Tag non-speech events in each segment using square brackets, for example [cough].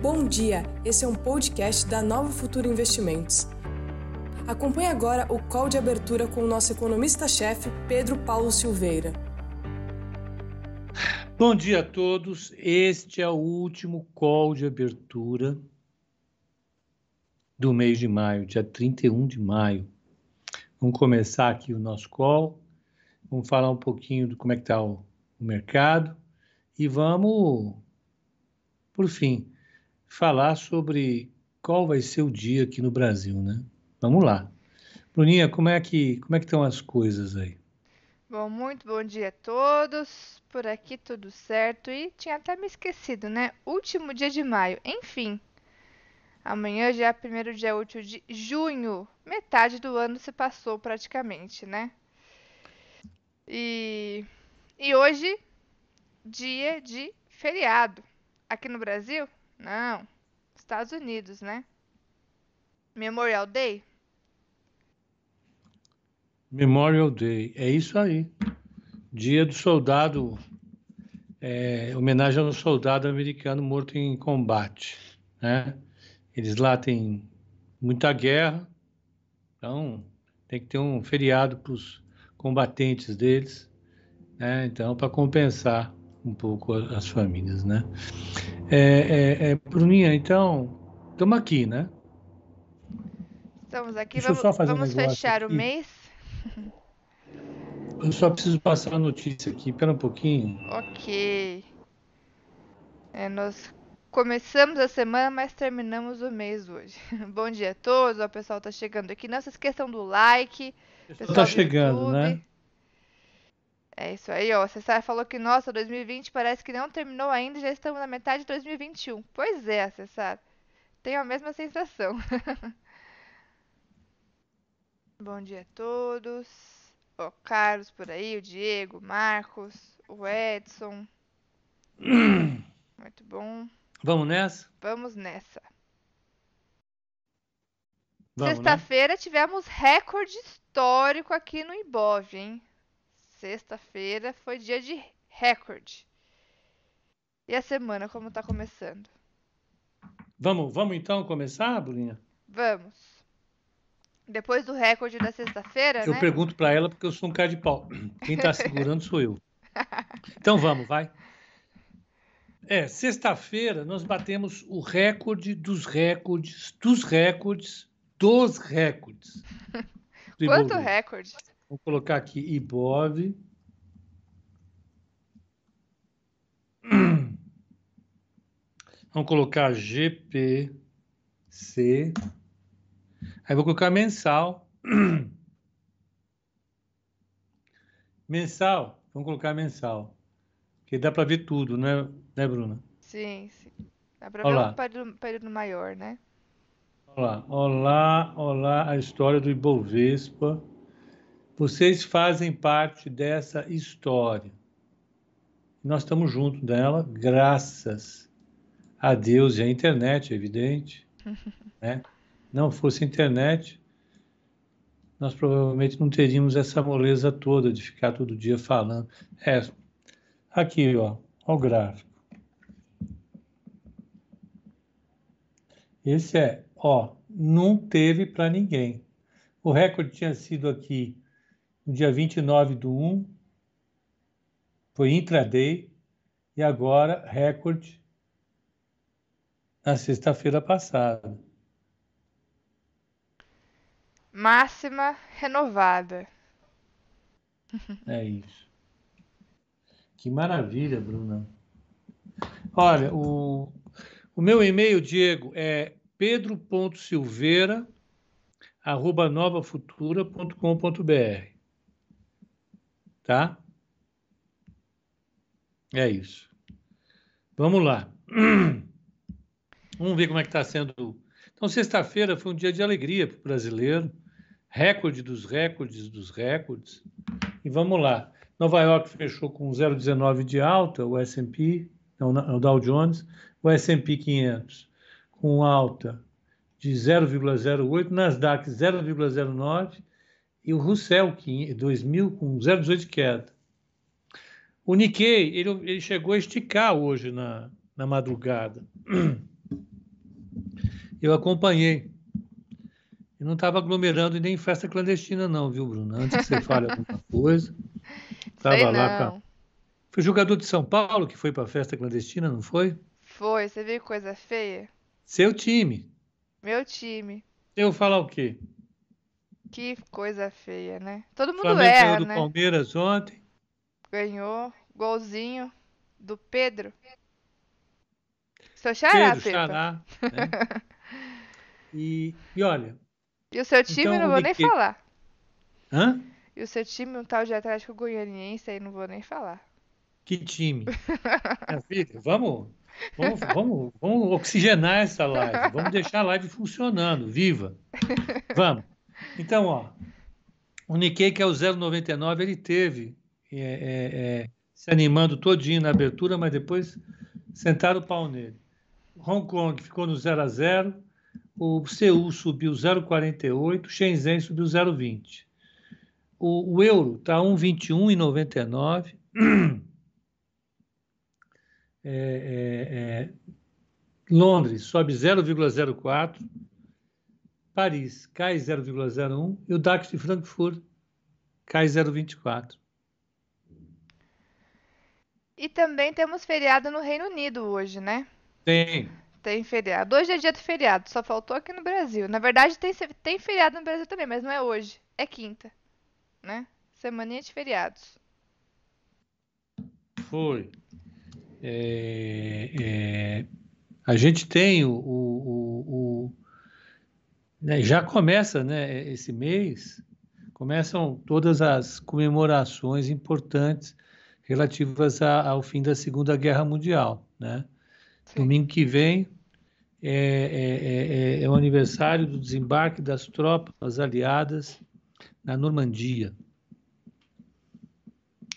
Bom dia, esse é um podcast da Nova Futura Investimentos. Acompanhe agora o call de abertura com o nosso economista-chefe, Pedro Paulo Silveira. Bom dia a todos. Este é o último call de abertura do mês de maio, dia 31 de maio. Vamos começar aqui o nosso call. Vamos falar um pouquinho de como é que está o, o mercado e vamos, por fim, falar sobre qual vai ser o dia aqui no Brasil, né? Vamos lá. Bruninha, como é que como é que estão as coisas aí? Bom, muito bom dia a todos. Por aqui tudo certo e tinha até me esquecido, né? Último dia de maio. Enfim, amanhã já é primeiro dia útil de junho. Metade do ano se passou praticamente, né? E, e hoje, dia de feriado. Aqui no Brasil? Não. Estados Unidos, né? Memorial Day? Memorial Day, é isso aí. Dia do soldado, é, homenagem ao soldado americano morto em combate. Né? Eles lá têm muita guerra, então tem que ter um feriado para os combatentes deles, né? então para compensar um pouco as famílias, né? É, é, é, Bruninha, então estamos aqui, né? Estamos aqui, Deixa vamos, vamos um fechar aqui. o mês. Eu só preciso passar a notícia aqui, espera um pouquinho. Ok. É, nós começamos a semana, mas terminamos o mês hoje. [laughs] Bom dia a todos, o pessoal tá chegando aqui. Não se esqueçam do like. O pessoal tá chegando, YouTube. né? É isso aí, ó. Você falou que, nossa, 2020 parece que não terminou ainda, já estamos na metade de 2021. Pois é, Cessar. Tenho a mesma sensação. [laughs] Bom dia a todos. O Carlos por aí, o Diego, o Marcos, o Edson. [clears throat] Muito bom. Vamos nessa? Vamos nessa. Né? Sexta-feira né? tivemos recorde histórico aqui no Ibov, hein? Sexta-feira foi dia de recorde. E a semana como tá começando? Vamos, vamos então começar, Bruninha? Vamos. Depois do recorde da sexta-feira, Eu né? pergunto para ela porque eu sou um cara de pau. Quem está [laughs] segurando sou eu. Então vamos, vai. É, sexta-feira nós batemos o recorde dos recordes, dos recordes, dos recordes. [laughs] Do Quanto recorde? Vou colocar aqui Ibov. Vamos colocar GPC. Aí vou colocar mensal. Mensal, vamos colocar mensal. Porque dá para ver tudo, né, né, Bruna? Sim, sim. Dá para ver um período, período maior, né? Olá, olá, olá, a história do Ibovespa. Vocês fazem parte dessa história. Nós estamos junto dela, graças a Deus e à internet, é evidente, [laughs] né? não fosse internet, nós provavelmente não teríamos essa moleza toda de ficar todo dia falando. É, aqui, ó, ó o gráfico. Esse é, ó, não teve para ninguém. O recorde tinha sido aqui no dia 29 do 1, foi intraday, e agora recorde na sexta-feira passada máxima renovada. É isso. Que maravilha, Bruna. Olha, o, o meu e-mail, Diego, é pedro.silveira@novafutura.com.br. Tá? É isso. Vamos lá. [clears throat] Vamos ver como é que está sendo. Então, sexta-feira foi um dia de alegria para o brasileiro recorde dos recordes dos recordes. E vamos lá. Nova York fechou com 0,19 de alta, o S&P, o Dow Jones, o S&P 500 com alta de 0,08, Nasdaq 0,09 e o Russell 2000 com 0,18 de queda. O Nikkei, ele, ele chegou a esticar hoje na, na madrugada. [clears throat] Eu acompanhei. E não estava aglomerando e nem em festa clandestina, não, viu, Bruno? Antes que você [laughs] fale alguma coisa. Estava lá. Com... Foi jogador de São Paulo que foi para a festa clandestina, não foi? Foi. Você viu coisa feia? Seu time. Meu time. Eu falar o quê? Que coisa feia, né? Todo mundo Flamengo erra, ganhou do né? Palmeiras ontem. Ganhou. Golzinho do Pedro. Seu xará, Pedro, Pepa. Xará. Né? [laughs] E, e olha. E o seu time, Então, não vou nem Niquet- falar. Hã? E o seu time, um tal de Atlético Goianiense, aí não vou nem falar. Que time? [laughs] Filha, vamos, vamos, vamos, vamos oxigenar essa live. Vamos deixar a live funcionando, viva. [laughs] Vamos. Então, ó, o Nikkei, que é o 0,99, ele teve é, é, é, se animando todinho na abertura, mas depois sentaram o pau nele. Hong Kong ficou no 0 a 0, o Seul subiu 0,48, Shenzhen subiu 0,20. O, o euro está 1,21,99. [clears throat] É, é, é, Londres sobe 0,04, Paris cai 0,01 e o DAX de Frankfurt cai 0,24. E também temos feriado no Reino Unido hoje, né? Tem, Tem feriado. Hoje é dia do feriado, só faltou aqui no Brasil. Na verdade, tem, tem feriado no Brasil também, mas não é hoje. É quinta, né? Semaninha de feriados. foi. É, é, a gente tem o, o- o- o- né, já começa, né, esse mês, começam todas as comemorações importantes relativas a- ao fim da Segunda Guerra Mundial, né? Sim. Domingo que vem é, é- é- é o aniversário do desembarque das tropas aliadas na Normandia.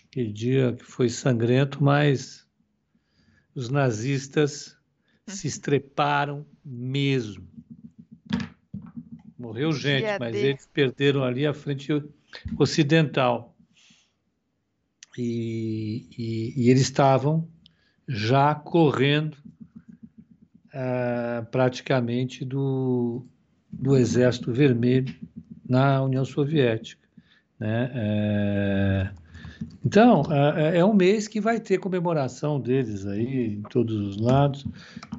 Aquele dia que foi sangrento, mas os nazistas se estreparam mesmo. Morreu gente, Dia mas D. eles perderam ali a frente ocidental. E, e- e eles estavam já correndo ah, praticamente do, do Exército Vermelho na União Soviética. Né? É, então, é, é um mês que vai ter comemoração deles aí em todos os lados.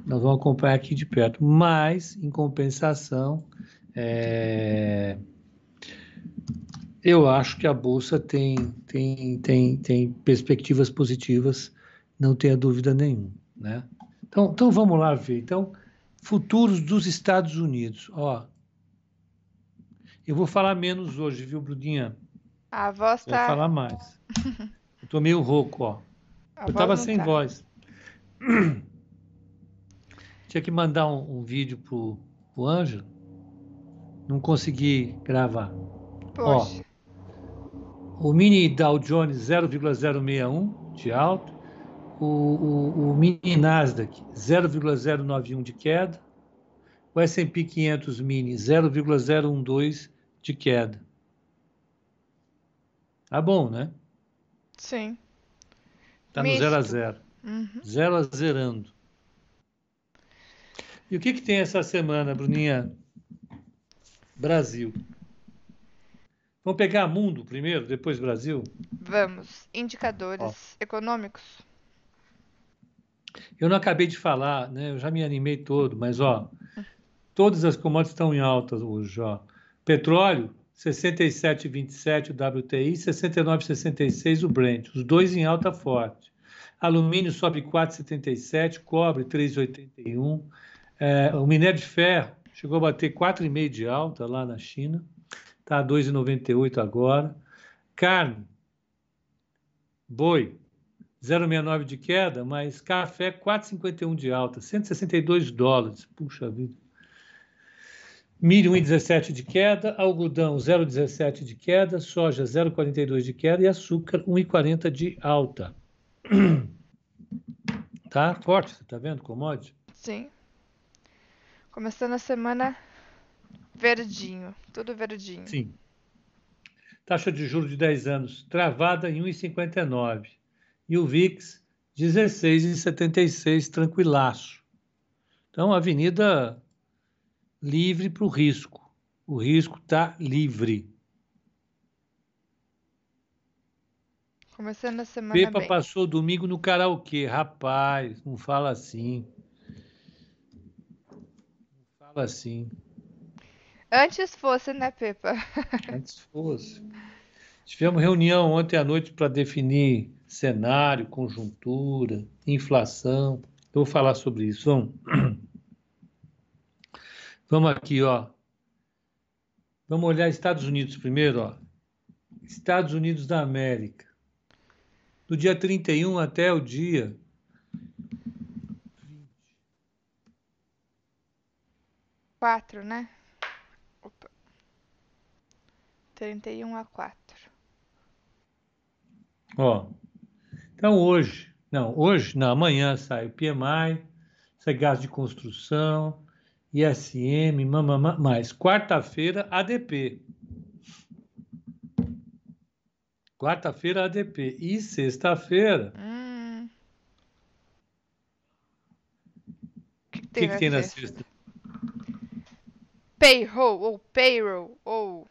Nós vamos acompanhar aqui de perto. Mas, em compensação, é, eu acho que a Bolsa tem, tem, tem, tem perspectivas positivas, não tenha dúvida nenhuma. Né? Então, então vamos lá ver. Então, futuros dos Estados Unidos. Ó, eu vou falar menos hoje, viu, Brudinha? A voz tá. falar mais. Eu tô meio rouco, ó. [laughs] a Eu tava sem tá. voz. [clears throat] Tinha que mandar um, um vídeo pro, pro Ângelo. Não consegui gravar. Poxa. O mini Dow Jones 0,061 de alta. O, o, o mini Nasdaq 0,091 de queda. O S&P 500 mini 0,012 de queda. Tá bom, né? Sim. Tá no Misto. 0 a 0. Uhum. Zero a zerando. E o que, que tem essa semana, Bruninha? Brasil. Vamos pegar mundo primeiro, depois Brasil? Vamos. Indicadores econômicos. Eu não acabei de falar, né? Eu já me animei todo, mas ó, todas as commodities estão em alta hoje, ó. Petróleo 67,27 o WTI, 69,66 o Brent, os dois em alta forte. Alumínio sobe 4,77, cobre 3,81. É, o minério de ferro chegou a bater 4,5 de alta lá na China, está a 2,98 agora. Carne, boi, 0,69 de queda, mas café 4,51 de alta, 162 dólares. Puxa vida. Milho 1,17 de queda, algodão 0,17 de queda, soja 0,42 de queda e açúcar 1,40 de alta. [clears throat] Tá forte, você tá vendo, commodity? Sim. Começando a semana verdinho. Tudo verdinho. Sim. Taxa de juros de 10 anos travada em 1,59. E o VIX 16,76, tranquilaço. Então, avenida livre para o risco. O risco está livre. Começando a semana Pepa bem. passou domingo no karaokê. Rapaz, não fala assim. Assim. Antes fosse, né, Pepa? Antes fosse. Tivemos reunião ontem à noite para definir cenário, conjuntura, inflação. Eu vou falar sobre isso. Vamos, [clears throat] Vamos aqui, ó. Vamos olhar Estados Unidos primeiro, ó. Estados Unidos da América. Do dia 31 até o dia 4, né? Opa. 31 a 4. Ó, então hoje, não, hoje, não, amanhã sai o PMI, sai gás de construção, ISM, mamama, mais. Quarta-feira, ADP. Quarta-feira, ADP. E sexta-feira, Hum. O que, que tem, que, que tem na sexta? Payroll, ou payroll, ou.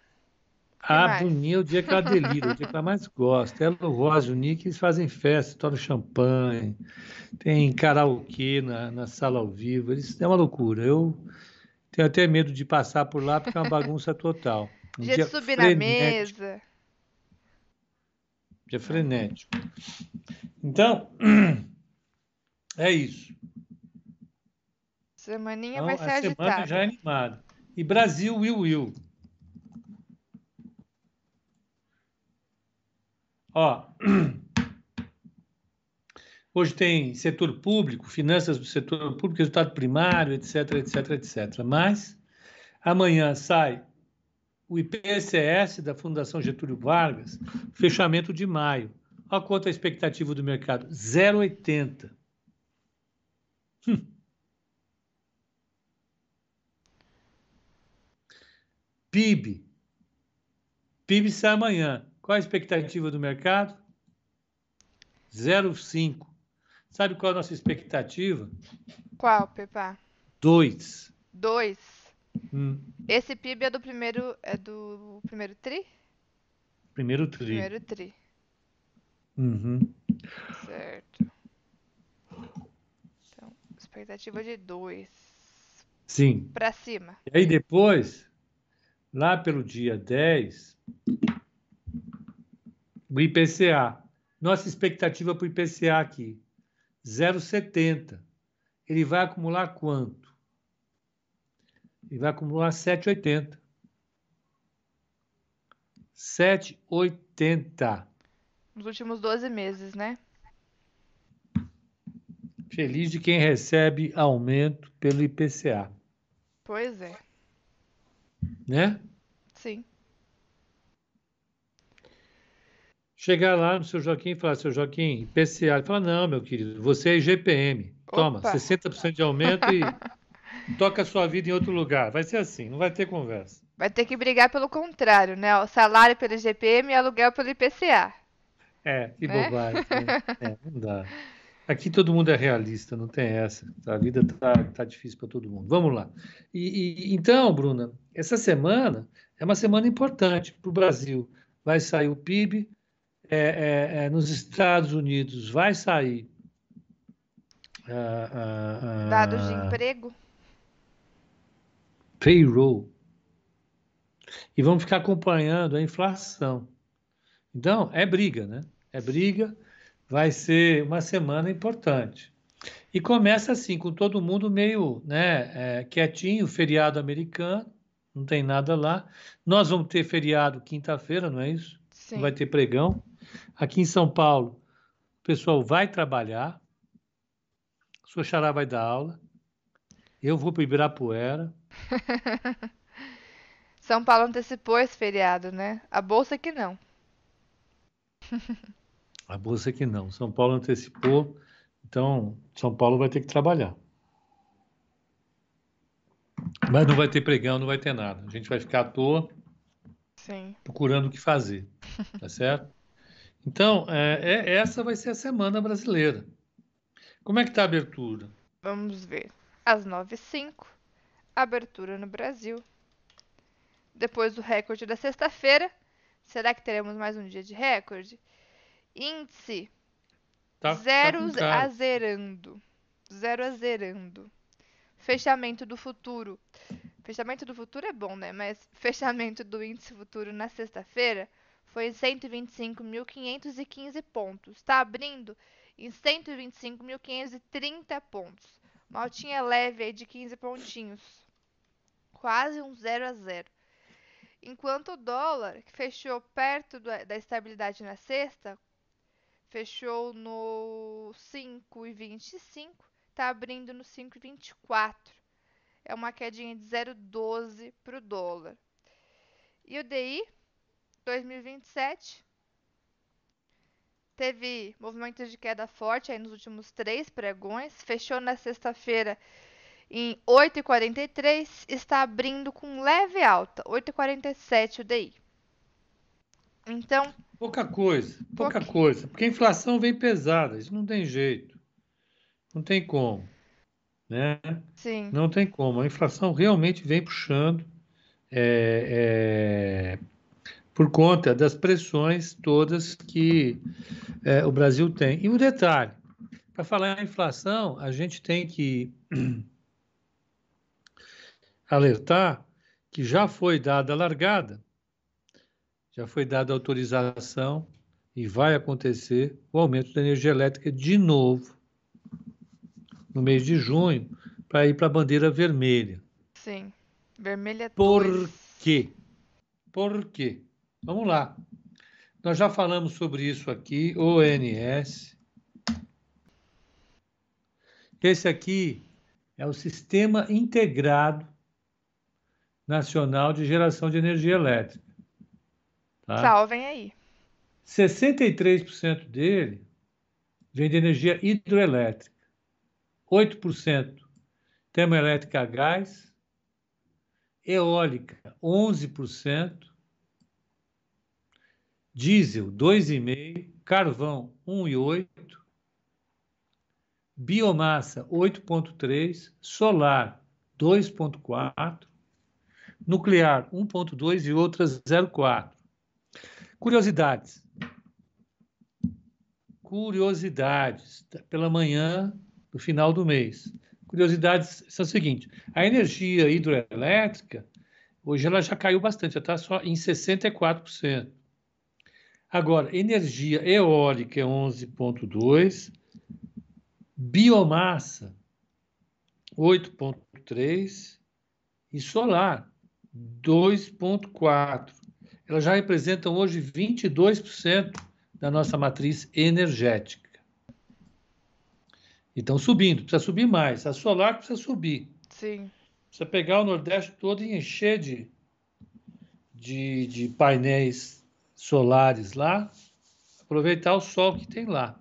A mais? Bruninha é o dia que ela delira, o dia que ela mais gosta. Ela, o Rosa e o Nick, eles fazem festa, tomam champanhe, tem karaokê na, na sala ao vivo. Eles, é uma loucura. Eu tenho até medo de passar por lá porque é uma bagunça total. Um Dia de subir na frenético, mesa. dia frenético. Então, [clears throat] é isso. Semaninha Então, vai a ser semana agitada. já é animada. E Brasil, Will Will. Ó, [clears throat] hoje tem setor público, finanças do setor público, resultado primário, etc, etc, etc. Mas amanhã sai o IPCS da Fundação Getúlio Vargas, fechamento de maio. Olha quanto a expectativa do mercado, 0,80. PIB. PIB sai amanhã. Qual a expectativa do mercado? 0,5. Sabe qual é a nossa expectativa? Qual, Pepa? 2. 2. Hum, Esse PIB é do primeiro. É do primeiro tri? primeiro tri. Primeiro tri. Uhum. Certo. Então, expectativa de 2. Sim. Pra cima. E aí depois, lá pelo dia 10, o IPCA. Nossa expectativa para o IPCA aqui, 0,70. Ele vai acumular quanto? Ele vai acumular 7,80. 7,80. Nos últimos 12 meses, né? Feliz de quem recebe aumento pelo IPCA, Pois é. Né? Sim. Chegar lá no seu Joaquim e falar, seu Joaquim, IPCA. Ele fala, não, meu querido, você é IGPM. Toma, Opa. 60% de aumento e [laughs] toca a sua vida em outro lugar. Vai ser assim, não vai ter conversa. Vai ter que brigar pelo contrário, né? O salário pelo IGPM e aluguel pelo IPCA. É, que Né? bobagem. né? [laughs] É, não dá. Aqui todo mundo é realista, não tem essa. A vida tá, tá difícil para todo mundo. Vamos lá. E, e- então, Bruna, essa semana é uma semana importante para o Brasil. Vai sair o PIB, é, é, é, nos Estados Unidos vai sair. ah, ah, ah, Dados de emprego. payroll. E vamos ficar acompanhando a inflação. Então, é briga, né? É briga, vai ser uma semana importante. E começa assim, com todo mundo meio né, é, quietinho, feriado americano, não tem nada lá. Nós vamos ter feriado quinta-feira, não é isso? Sim. Vai ter pregão. Aqui em São Paulo, o pessoal vai trabalhar, a sua xará vai dar aula, eu vou para o Ibirapuera, [laughs] São Paulo antecipou esse feriado, né? A bolsa que não. [laughs] A bolsa que não. São Paulo antecipou, então São Paulo vai ter que trabalhar. Mas não vai ter pregão, não vai ter nada. A gente vai ficar à toa Sim. procurando o que fazer, [laughs] tá certo? Então, é, é- essa vai ser a semana brasileira. Como é que está a abertura? Vamos ver. Às 9h05, abertura no Brasil. Depois do recorde da sexta-feira, será que teremos mais um dia de recorde? Índice Tá, zero tá com cara. a zerando. Zero a zerando. Fechamento do futuro. Fechamento do futuro é bom, né? Mas [laughs] fechamento do índice futuro na sexta-feira foi em 125.515 pontos. Está abrindo em 125.530 pontos. Uma altinha leve aí de 15 pontinhos. Quase um 0 a 0. Enquanto o dólar, que fechou perto da estabilidade na sexta, fechou no 5,25, está abrindo no 5,24. É uma quedinha de 0,12 para o dólar. E o DI 2027 teve movimentos de queda forte aí nos últimos três pregões, fechou na sexta-feira em 8,43, está abrindo com leve alta, 8,47 o DI. Então, Pouca coisa, pouca coisa. Porque a inflação vem pesada, isso não tem jeito. Não tem como. Né? sim, Não tem como. A inflação realmente vem puxando é, é, por conta das pressões todas que é, o Brasil tem. E um detalhe: para falar em inflação, a gente tem que [clears throat] alertar que já foi dada a largada, já foi dada autorização e vai acontecer o aumento da energia elétrica de novo no mês de junho para ir para a bandeira vermelha. sim. Vermelha Por 2. quê? Por quê? Vamos lá. Nós já falamos sobre isso aqui, ONS. Esse aqui é o Sistema Integrado Nacional de Geração de Energia Elétrica. Tá? Salvem aí. 63% dele vem de energia hidroelétrica, 8% termoelétrica a gás, eólica 11%, diesel 2,5%, carvão 1,8%, biomassa 8,3%, solar 2,4%, nuclear 1,2% e outras 0,4%. Curiosidades. Curiosidades pela manhã do final do mês. Curiosidades são o seguinte: a energia hidroelétrica hoje ela já caiu bastante, já está só em 64%. Agora, energia eólica é 11,2%, biomassa 8,3% e solar 2,4%. Elas já representam hoje 22% da nossa matriz energética. E estão subindo, precisa subir mais. A solar precisa subir. Sim. Precisa pegar o Nordeste todo e encher de, de, de painéis solares lá, aproveitar o sol que tem lá.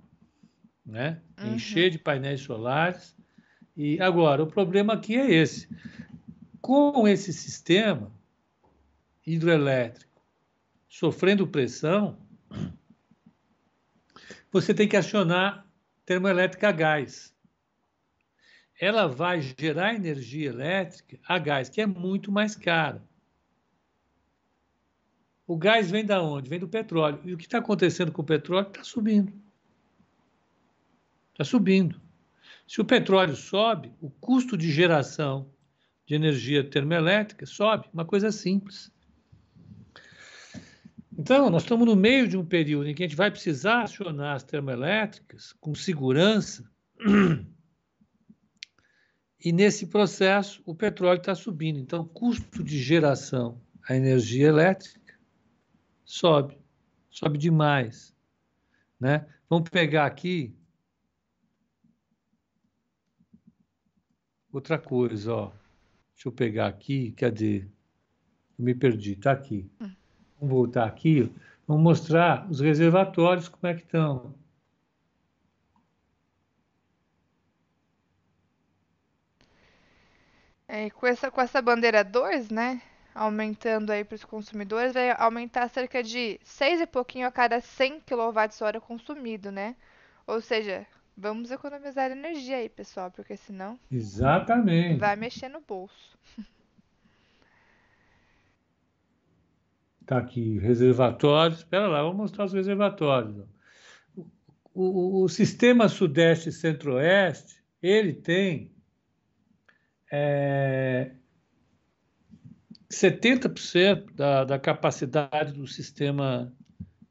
Né? Uhum. Encher de painéis solares. E agora, o problema aqui é esse. Com esse sistema hidroelétrico sofrendo pressão, você tem que acionar termoelétrica a gás. Ela vai gerar energia elétrica a gás, que é muito mais cara. O gás vem da onde? Vem do petróleo. E o que está acontecendo com o petróleo? Está subindo. Está subindo. Se o petróleo sobe, o custo de geração de energia termoelétrica sobe. Uma coisa simples. Então, nós estamos no meio de um período em que a gente vai precisar acionar as termoelétricas com segurança. E nesse processo, o petróleo está subindo. Então, o custo de geração a energia elétrica sobe, sobe demais. Né? Vamos pegar aqui outra coisa, ó. Deixa eu pegar aqui, cadê? Eu me perdi, está aqui. Vamos voltar aqui, vamos mostrar os reservatórios, como é que estão. É, com essa, com essa bandeira 2, né? Aumentando aí para os consumidores, vai aumentar cerca de 6 e pouquinho a cada 100 kWh consumido, né? Ou seja, Vamos economizar energia aí, pessoal, porque senão Exatamente. vai mexer no bolso. [laughs] Tá aqui, reservatórios. Espera lá, vou mostrar os reservatórios. O, o, o sistema Sudeste e Centro-Oeste, ele tem é, 70% da, da capacidade do sistema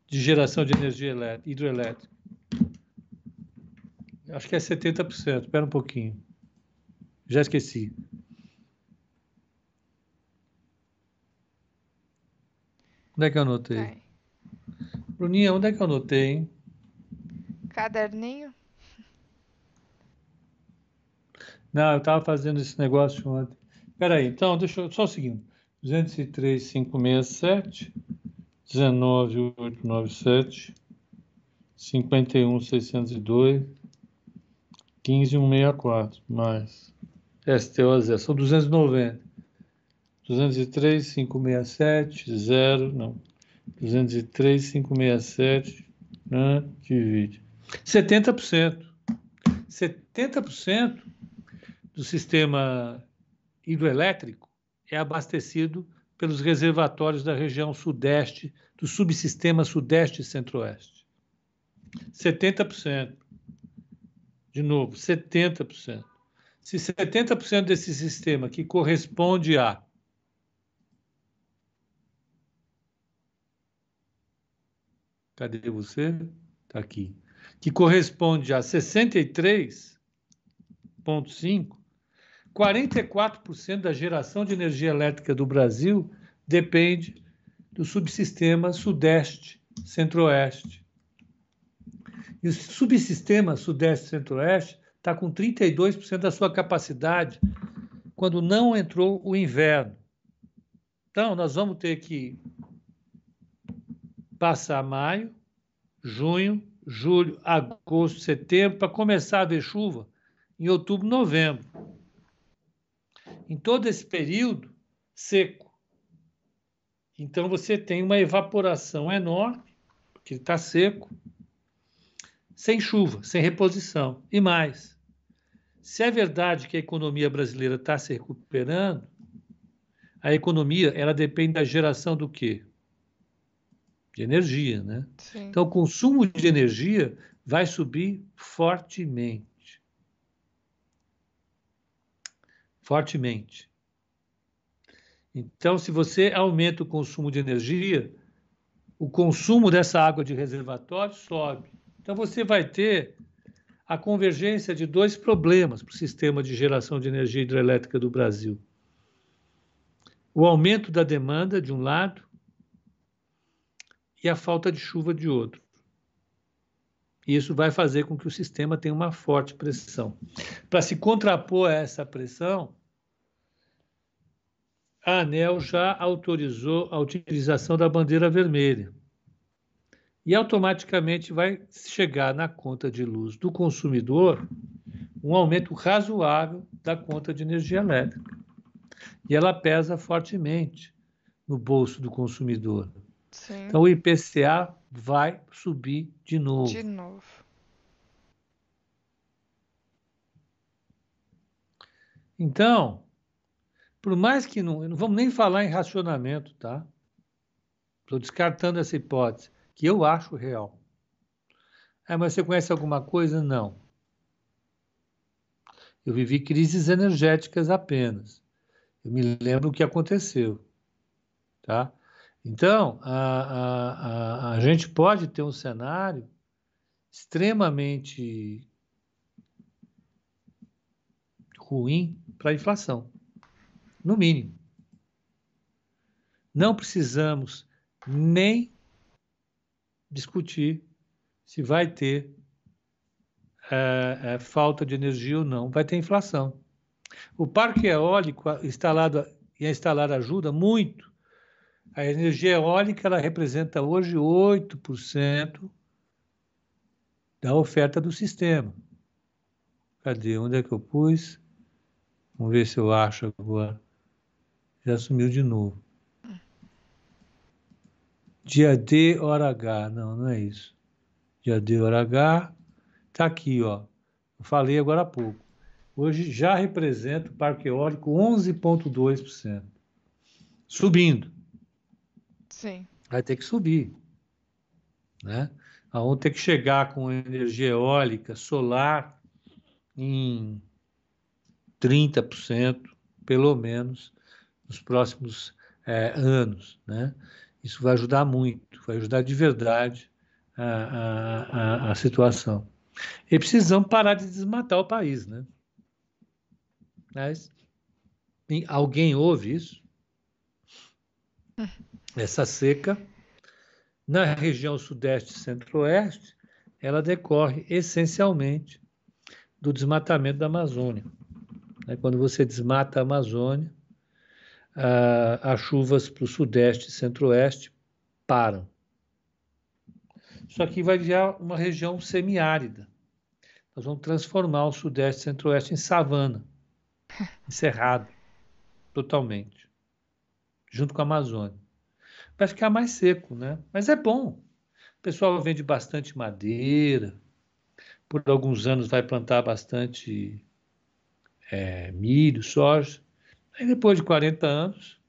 de geração de energia hidroelétrica. Acho que é 70%. Espera um pouquinho. Já esqueci. Onde é que eu anotei? Vai. Bruninha, onde é que eu anotei, hein? Caderninho? Não, eu estava fazendo esse negócio ontem. Espera aí, então, deixa eu, só o seguinte. 203,567, 19,897, 51,602, 15,164, mais STOZ, são 290. 203, 567, 0, não. 203, 567, né, divide. 70%. 70% do sistema hidroelétrico é abastecido pelos reservatórios da região sudeste, do subsistema sudeste e centro-oeste. 70%. De novo, 70%. Se 70% desse sistema que corresponde a Cadê você? Está aqui. Que corresponde a 63,5, 44% da geração de energia elétrica do Brasil depende do subsistema Sudeste, Centro-Oeste. E o subsistema Sudeste Centro-Oeste está com 32% da sua capacidade quando não entrou o inverno. Então, nós vamos ter que passar maio, junho, julho, agosto, setembro, para começar a ver chuva em outubro, novembro. Em todo esse período, seco. Então você tem uma evaporação enorme, porque está seco, sem chuva, sem reposição. E mais, se é verdade que a economia brasileira está se recuperando, a economia ela depende da geração do quê? De energia, né? Sim. Então, o consumo de energia vai subir fortemente. Fortemente. Então, se você aumenta o consumo de energia, o consumo dessa água de reservatório sobe. Então, você vai ter a convergência de dois problemas para o sistema de geração de energia hidrelétrica do Brasil: o aumento da demanda, de um lado, e a falta de chuva de outro. Isso vai fazer com que o sistema tenha uma forte pressão. Para se contrapor a essa pressão, a ANEL já autorizou a utilização da bandeira vermelha. E automaticamente vai chegar na conta de luz do consumidor um aumento razoável da conta de energia elétrica. E ela pesa fortemente no bolso do consumidor. Sim. Então o IPCA vai subir de novo. De novo. Então, por mais que não, não vamos nem falar em racionamento, tá? Estou descartando essa hipótese, que eu acho real. Ah, mas você conhece alguma coisa? Não. Eu vivi crises energéticas apenas. Eu me lembro o que aconteceu, tá? Então, a, a, a, a gente pode ter um cenário extremamente ruim para a inflação, no mínimo. Não precisamos nem discutir se vai ter é, é, falta de energia ou não, vai ter inflação. O parque eólico instalado e a instalar ajuda muito a energia eólica ela representa hoje 8% da oferta do sistema. Cadê? Onde é que eu pus? Vamos ver se eu acho agora. Já sumiu de novo. Dia D, hora H. Não, não é isso. Dia D, hora H. Está aqui, ó. falei agora há pouco. Hoje já representa o parque eólico 11,2%. Subindo. Sim. Vai ter que subir. Né? Vamos ter que chegar com energia eólica, solar, em 30%, pelo menos, nos próximos é, anos. Né? Isso vai ajudar muito, vai ajudar de verdade a, a, a, a situação. E precisamos parar de desmatar o país. Né? Mas alguém ouve isso? Essa seca, na região sudeste e centro-oeste, ela decorre essencialmente do desmatamento da Amazônia. Quando você desmata a Amazônia, as chuvas para o sudeste e centro-oeste param. Isso aqui vai virar uma região semiárida. Nós vamos transformar o sudeste e centro-oeste em savana, [laughs] encerrado, totalmente, junto com a Amazônia. Vai ficar mais seco, né? Mas é bom. O pessoal vende bastante madeira, por alguns anos vai plantar bastante é, milho, soja. Aí depois de 40 anos,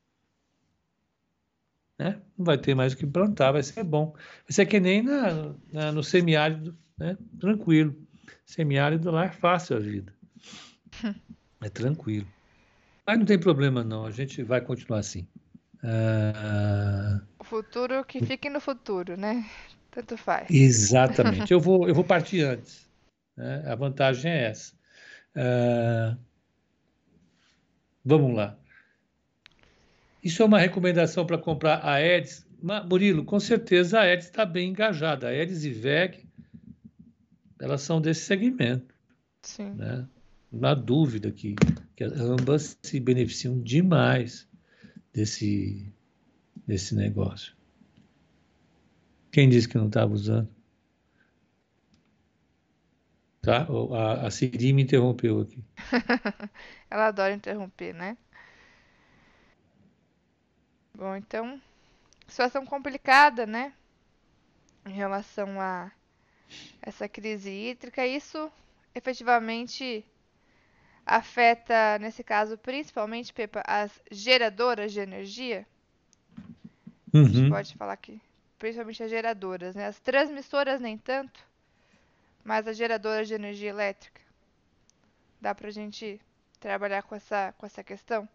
né, não vai ter mais o que plantar, vai ser bom. Vai ser que nem na, na, no semiárido, né, tranquilo. Semiárido lá é fácil a vida. [laughs] É tranquilo. Mas não tem problema não, a gente vai continuar assim. Ah, o futuro que fique no futuro, né? Tanto faz. Exatamente. [laughs] eu, vou, eu vou partir antes. Né? A vantagem é essa. Ah, Vamos lá. Isso é uma recomendação para comprar a Eds? Murilo, com certeza a Eds está bem engajada. A Eds e VEG, elas são desse segmento. Sim. Né? Não há dúvida que, que ambas se beneficiam demais desse, desse negócio. Quem disse que não estava usando? Tá? A, a Siri me interrompeu aqui. [laughs] Ela adora interromper, né? Bom, então, situação complicada, né? Em relação a essa crise hídrica, isso efetivamente afeta, nesse caso, principalmente, Pepa, as geradoras de energia. Uhum. A gente uhum. pode falar aqui, principalmente as geradoras, né? As transmissoras nem tanto, mas as geradoras de energia elétrica. Dá pra gente trabalhar com essa, com essa questão?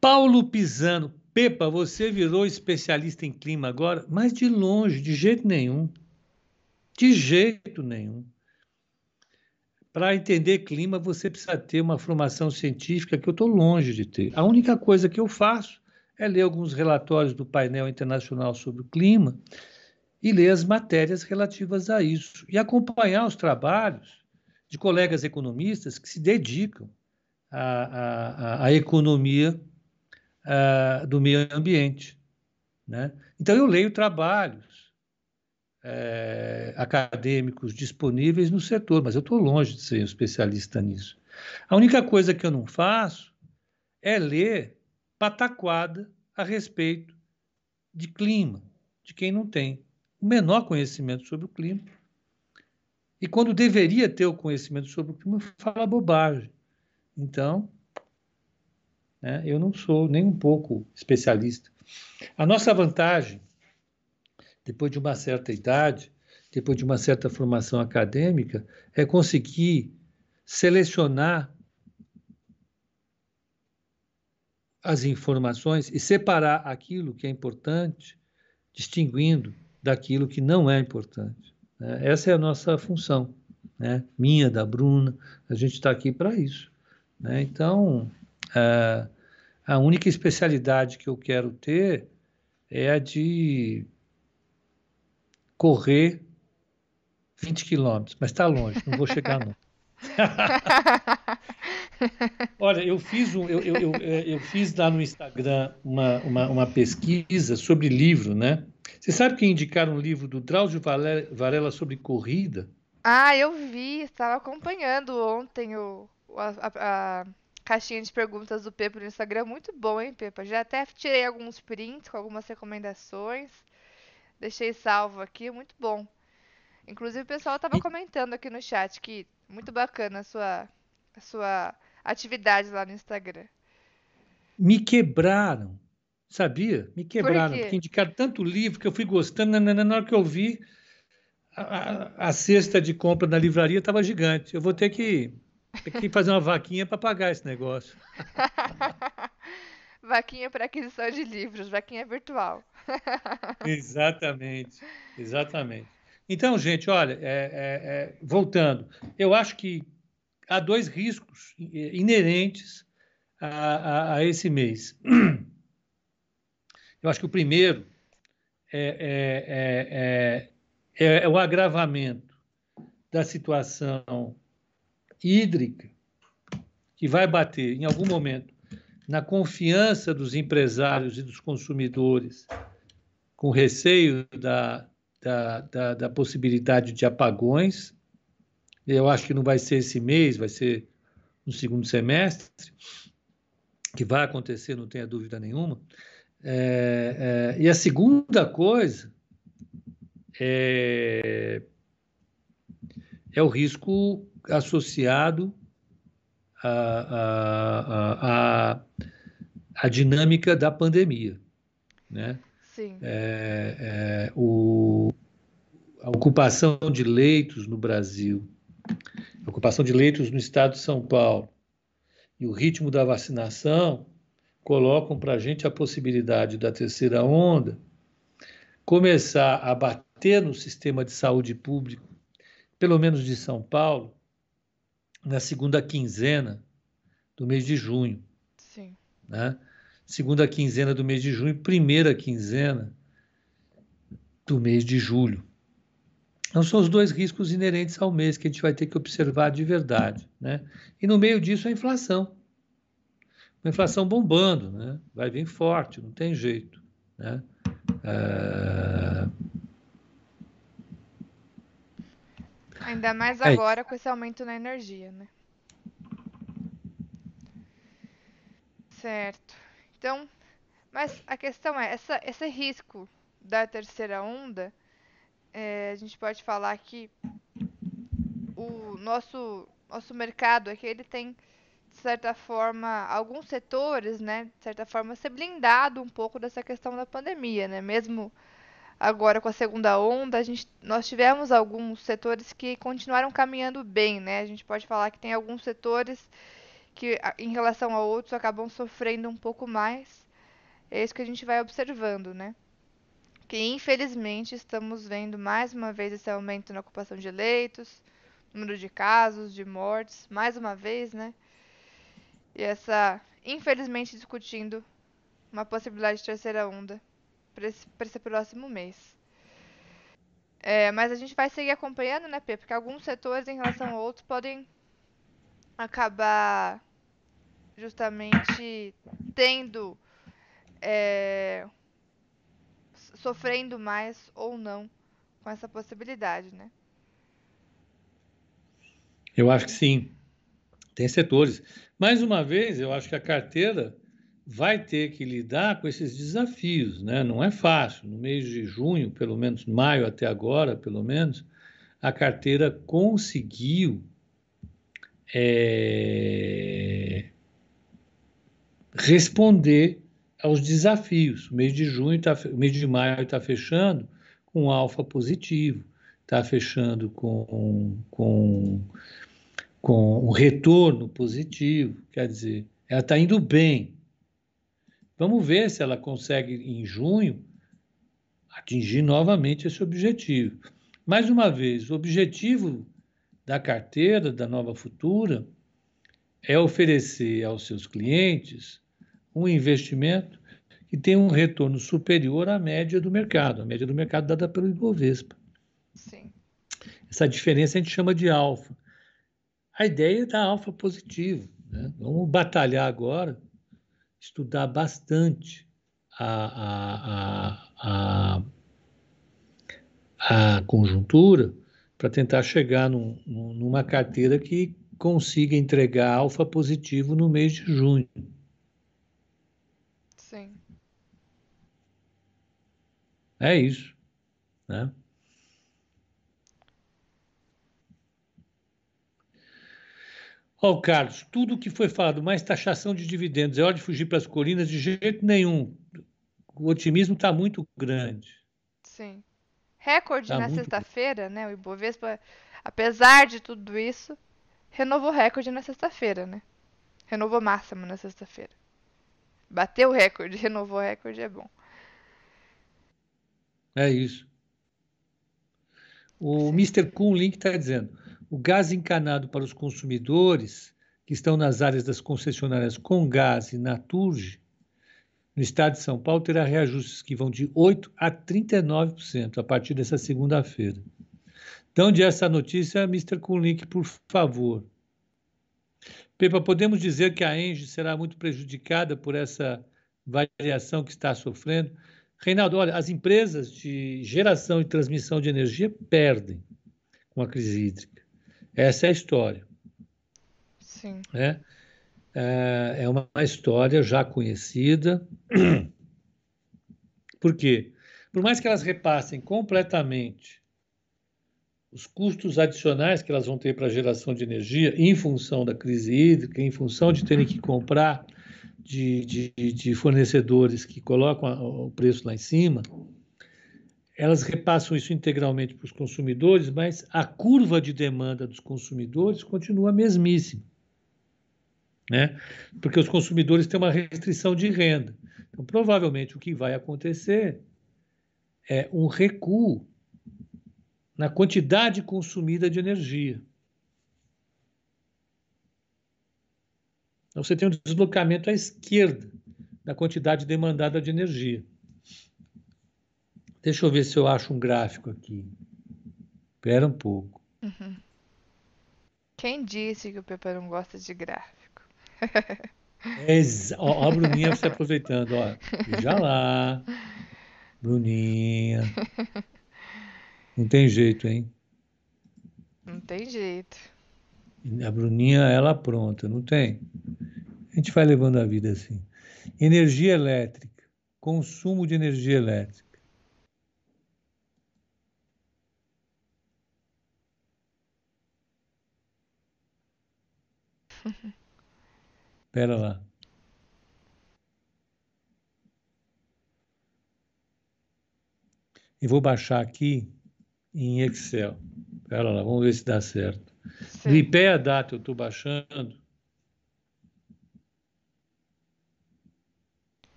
Paulo Pisano, Pepa, você virou especialista em clima agora? Mas de longe, de jeito nenhum. De jeito nenhum. Para entender clima, você precisa ter uma formação científica que eu estou longe de ter. A única coisa que eu faço é ler alguns relatórios do painel internacional sobre o clima e ler as matérias relativas a isso e acompanhar os trabalhos de colegas economistas que se dedicam à, à, à economia à, do meio ambiente. Né? Então, eu leio trabalhos é, acadêmicos disponíveis no setor, mas eu estou longe de ser um especialista nisso. A única coisa que eu não faço é ler pataquada a respeito de clima, de quem não tem o menor conhecimento sobre o clima. E quando deveria ter o conhecimento sobre o clima, fala bobagem. Então, né, eu não sou nem um pouco especialista. A nossa vantagem, depois de uma certa idade, depois de uma certa formação acadêmica, é conseguir selecionar as informações e separar aquilo que é importante, distinguindo daquilo que não é importante. Né? Essa é a nossa função, né? minha, da Bruna, a gente está aqui para isso. Né? Então, a, a única especialidade que eu quero ter é a de correr 20 quilômetros, mas está longe, não vou chegar não. [laughs] Olha, eu fiz, um, eu, eu, eu, eu, fiz lá no Instagram uma, uma, uma pesquisa sobre livro, né? Você sabe que indicaram um livro do Drauzio Varela sobre corrida? Ah, eu vi, estava acompanhando ontem o, a, a, a caixinha de perguntas do Pepa no Instagram. Muito bom, hein, Pepa? Já até tirei alguns prints com algumas recomendações. Deixei salvo aqui, muito bom. Inclusive o pessoal estava comentando aqui no chat que muito bacana a sua, a sua atividade lá no Instagram. Me quebraram, sabia? Me quebraram, Por porque indicaram tanto livro que eu fui gostando, na hora que eu vi, a, a, a cesta de compra na livraria estava gigante. Eu vou ter que, ter que fazer uma vaquinha para pagar esse negócio. [laughs] vaquinha para aquisição de livros, vaquinha virtual. [laughs] exatamente, exatamente. Então, gente, olha, é, é, é, voltando, eu acho que há dois riscos inerentes a, a, a esse mês. Eu acho que o primeiro é, é, é, é o agravamento da situação hídrica, que vai bater em algum momento na confiança dos empresários e dos consumidores, com receio da, da, da, da, possibilidade de apagões. Eu acho que não vai ser esse mês, vai ser no segundo semestre, que vai acontecer, não tenha dúvida nenhuma. É, é, e a segunda coisa é, é o risco associado à, à, à dinâmica da pandemia. Né? Sim. É, é, o, a ocupação de leitos no Brasil, a ocupação de leitos no estado de São Paulo e o ritmo da vacinação colocam para a gente a possibilidade da terceira onda começar a bater no sistema de saúde público, pelo menos de São Paulo, na segunda quinzena do mês de junho. Sim. Né? segunda quinzena do mês de junho, primeira quinzena do mês de julho. Então, são os dois riscos inerentes ao mês que a gente vai ter que observar de verdade. Né? E no meio disso, a inflação. Uma inflação bombando, né? vai vir forte, não tem jeito. Né? É... Ainda mais é agora é. com esse aumento na energia, né? Certo. Então, mas a questão é, essa, esse risco da terceira onda, é, a gente pode falar que o nosso, nosso mercado aqui, ele tem, de certa forma, alguns setores, né, de certa forma, ser blindado um pouco dessa questão da pandemia, né, mesmo agora com a segunda onda, a gente, nós tivemos alguns setores que continuaram caminhando bem, né, a gente pode falar que tem alguns setores que em relação a outros acabam sofrendo um pouco mais. É isso que a gente vai observando, né? Que infelizmente estamos vendo mais uma vez esse aumento na ocupação de leitos, número de casos, de mortes, mais uma vez, né? E essa, infelizmente, discutindo uma possibilidade de terceira onda para esse, esse, próximo mês. É, mas a gente vai seguir acompanhando, né, P? Porque alguns setores em relação a outros podem acabar justamente tendo é, sofrendo mais ou não com essa possibilidade, né? Eu acho que sim. Tem setores. Mais uma vez, eu acho que a carteira vai ter que lidar com esses desafios, né? Não é fácil. No mês de junho, pelo menos maio até agora, pelo menos, a carteira conseguiu é, responder aos desafios. O mês de junho, tá, mês de maio está fechando com alfa positivo, está fechando com, com, com um retorno positivo, quer dizer, ela está indo bem. Vamos ver se ela consegue, em junho, atingir novamente esse objetivo. Mais uma vez, o objetivo da carteira da Nova Futura é oferecer aos seus clientes um investimento que tem um retorno superior à média do mercado, a média do mercado dada pelo Ibovespa. Sim. Essa diferença a gente chama de alfa. A ideia é da alfa positivo. Né? Vamos batalhar agora, estudar bastante a, a, a, a, conjuntura para tentar chegar num, numa carteira que consiga entregar alfa positivo no mês de junho. Sim. É isso. Né? Ó, oh, Carlos, tudo que foi falado, mais taxação de dividendos, é hora de fugir para as colinas, de jeito nenhum. O otimismo está muito grande. Sim. Recorde tá na sexta-feira, né? O Ibovespa, apesar de tudo isso, renovou recorde na sexta-feira, né? Renovou máximo na sexta-feira. Bateu o recorde, [laughs] renovou o recorde, é bom. É isso. O Sim. Mr. Kuhn Link está dizendo: o gás encanado para os consumidores que estão nas áreas das concessionárias com gás e Naturge, no estado de São Paulo, terá reajustes que vão de 8% a 39% a partir dessa segunda-feira. Então, de essa notícia, Mr. Kunlink, por favor. Pepa, podemos dizer que a Engie será muito prejudicada por essa variação que está sofrendo? Reinaldo, olha, as empresas de geração e transmissão de energia perdem com a crise hídrica. Essa é a história. Sim. É, é, é uma história já conhecida. [clears throat] Por quê? Por mais que elas repassem completamente os custos adicionais que elas vão ter para a geração de energia em função da crise hídrica, em função de terem que comprar de, de, de fornecedores que colocam o preço lá em cima, elas repassam isso integralmente para os consumidores, mas a curva de demanda dos consumidores continua a mesmíssima. Né? Porque os consumidores têm uma restrição de renda. Então, provavelmente, o que vai acontecer é um recuo na quantidade consumida de energia. Então, você tem um deslocamento à esquerda da quantidade demandada de energia. Deixa eu ver se eu acho um gráfico aqui. Espera um pouco. Uhum. Quem disse que o Pepe não gosta de gráfico? [laughs] É, ó, a Bruninha se aproveitando, ó. Já lá. Bruninha. Não tem jeito, hein? Não tem jeito. A Bruninha, ela pronta, não tem? A gente vai levando a vida assim. Energia elétrica, consumo de energia elétrica. [laughs] Espera lá. E vou baixar aqui em Excel. Espera lá, vamos ver se dá certo. Sim. Gripé a data eu estou baixando.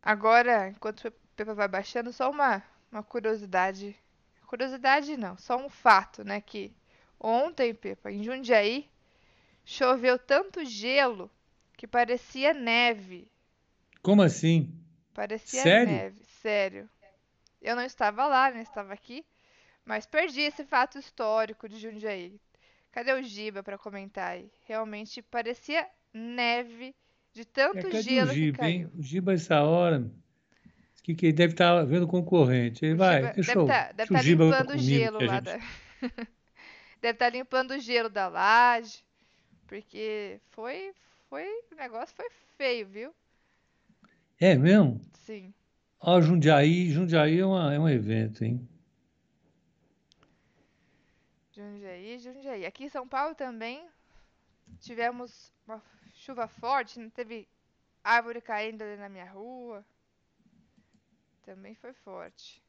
Agora, enquanto o Pepa vai baixando, só uma, uma curiosidade. Curiosidade não, só um fato, né? Que ontem, Pepa, em Jundiaí, Choveu tanto gelo que parecia neve. Como assim? Parecia sério? neve, sério. Eu não estava lá, né? Estava aqui, mas perdi esse fato histórico de Jundiaí. Cadê o Giba para comentar aí? Realmente parecia neve de tanto é, gelo o Giba, que caiu. Hein? O Giba essa hora que, que ele deve estar tá vendo concorrente. Ele vai, Giba, deixa deve eu, tá, deve estar tá limpando o gelo lá da... [laughs] deve estar tá limpando o gelo da laje. Porque foi. Foi. O negócio foi feio, viu? É mesmo? Sim. Ó, Jundiaí, Jundiaí é, uma, é um evento, hein? Jundiaí, Jundiaí. Aqui em São Paulo também tivemos uma chuva forte, não teve árvore caindo ali na minha rua. Também foi forte.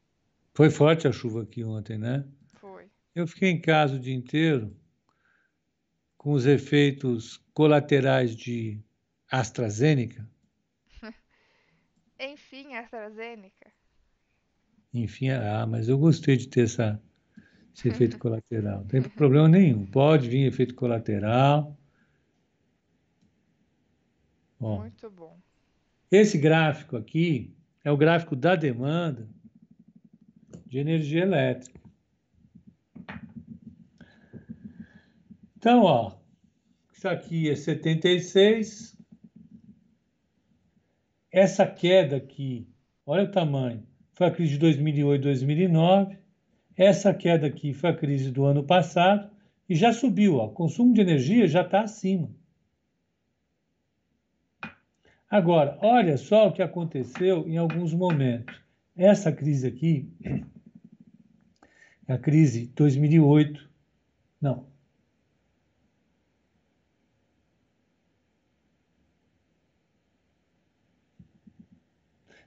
Foi forte a chuva aqui ontem, né? Foi. Eu fiquei em casa o dia inteiro com os efeitos colaterais de AstraZeneca? [laughs] Enfim, AstraZeneca. Enfim, ah, mas eu gostei de ter essa, esse efeito [laughs] colateral. Não tem problema nenhum. Pode vir efeito colateral. Bom, Muito bom. Esse gráfico aqui é o gráfico da demanda de energia elétrica. Então, ó, isso aqui é 76. Essa queda aqui, olha o tamanho, foi a crise de 2008, 2009. Essa queda aqui foi a crise do ano passado e já subiu. Ó, o consumo de energia já está acima. Agora, olha só o que aconteceu em alguns momentos. Essa crise aqui, [clears throat] a crise 2008, não,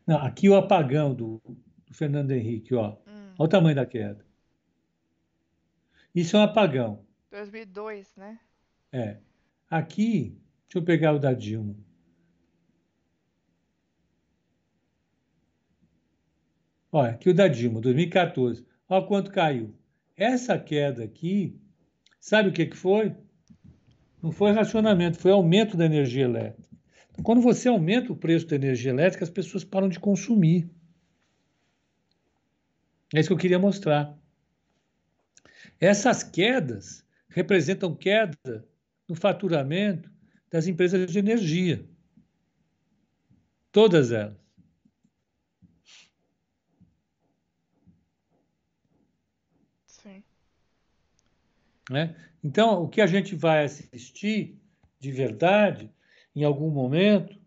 Não, aqui o apagão do, do Fernando Henrique, ó. Hum. Olha o tamanho da queda. Isso é um apagão. 2002, né? É. Aqui, deixa eu pegar o da Dilma. Olha, aqui o da Dilma, 2014. Olha quanto caiu. Essa queda aqui, sabe o que, que foi? Não foi racionamento, foi aumento da energia elétrica. Quando você aumenta o preço da energia elétrica, as pessoas param de consumir. É isso que eu queria mostrar. Essas quedas representam queda no faturamento das empresas de energia. Todas elas. Sim. Né? Então, o que a gente vai assistir de verdade, em algum momento,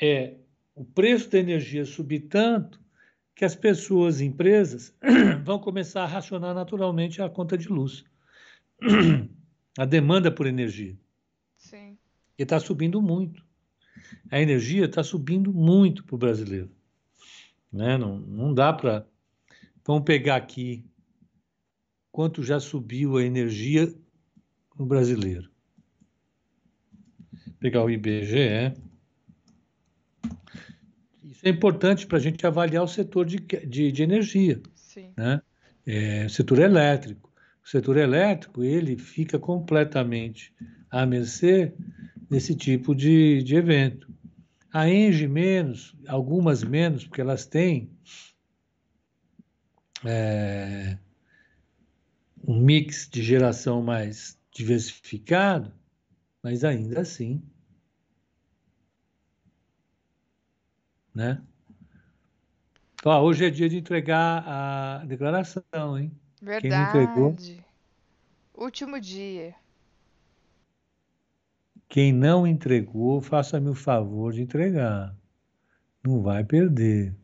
é o preço da energia subir tanto que as pessoas, empresas, [clears throat] vão começar a racionar naturalmente a conta de luz, [clears throat] a demanda por energia. Sim. E está subindo muito. A energia está subindo muito para o brasileiro. Né? Não, não dá para. Vamos pegar aqui quanto já subiu a energia no brasileiro. Pegar o IBGE é importante para a gente avaliar o setor de, de, de energia, Sim. né? É, o setor elétrico. O setor elétrico ele fica completamente à mercê desse tipo de, de evento. A Engie menos, algumas menos, porque elas têm é, um mix de geração mais diversificado, mas ainda assim né? Ó, hoje é dia de entregar a declaração, hein? Verdade. Quem não entregou, Último dia. Quem não entregou, faça-me o favor de entregar. Não vai perder.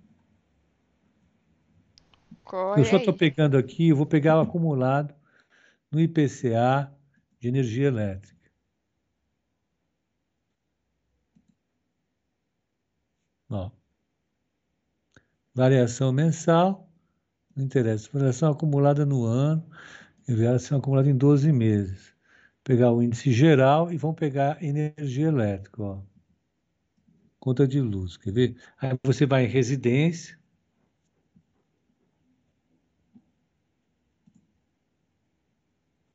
Corre eu só estou pegando aqui, eu vou pegar o acumulado no IPCA de energia elétrica. Ó. Variação mensal, não interessa. Variação acumulada no ano variação acumulada em 12 meses. Pegar o índice geral e vão pegar energia elétrica, ó. Conta de luz, quer ver? Aí você vai em residência.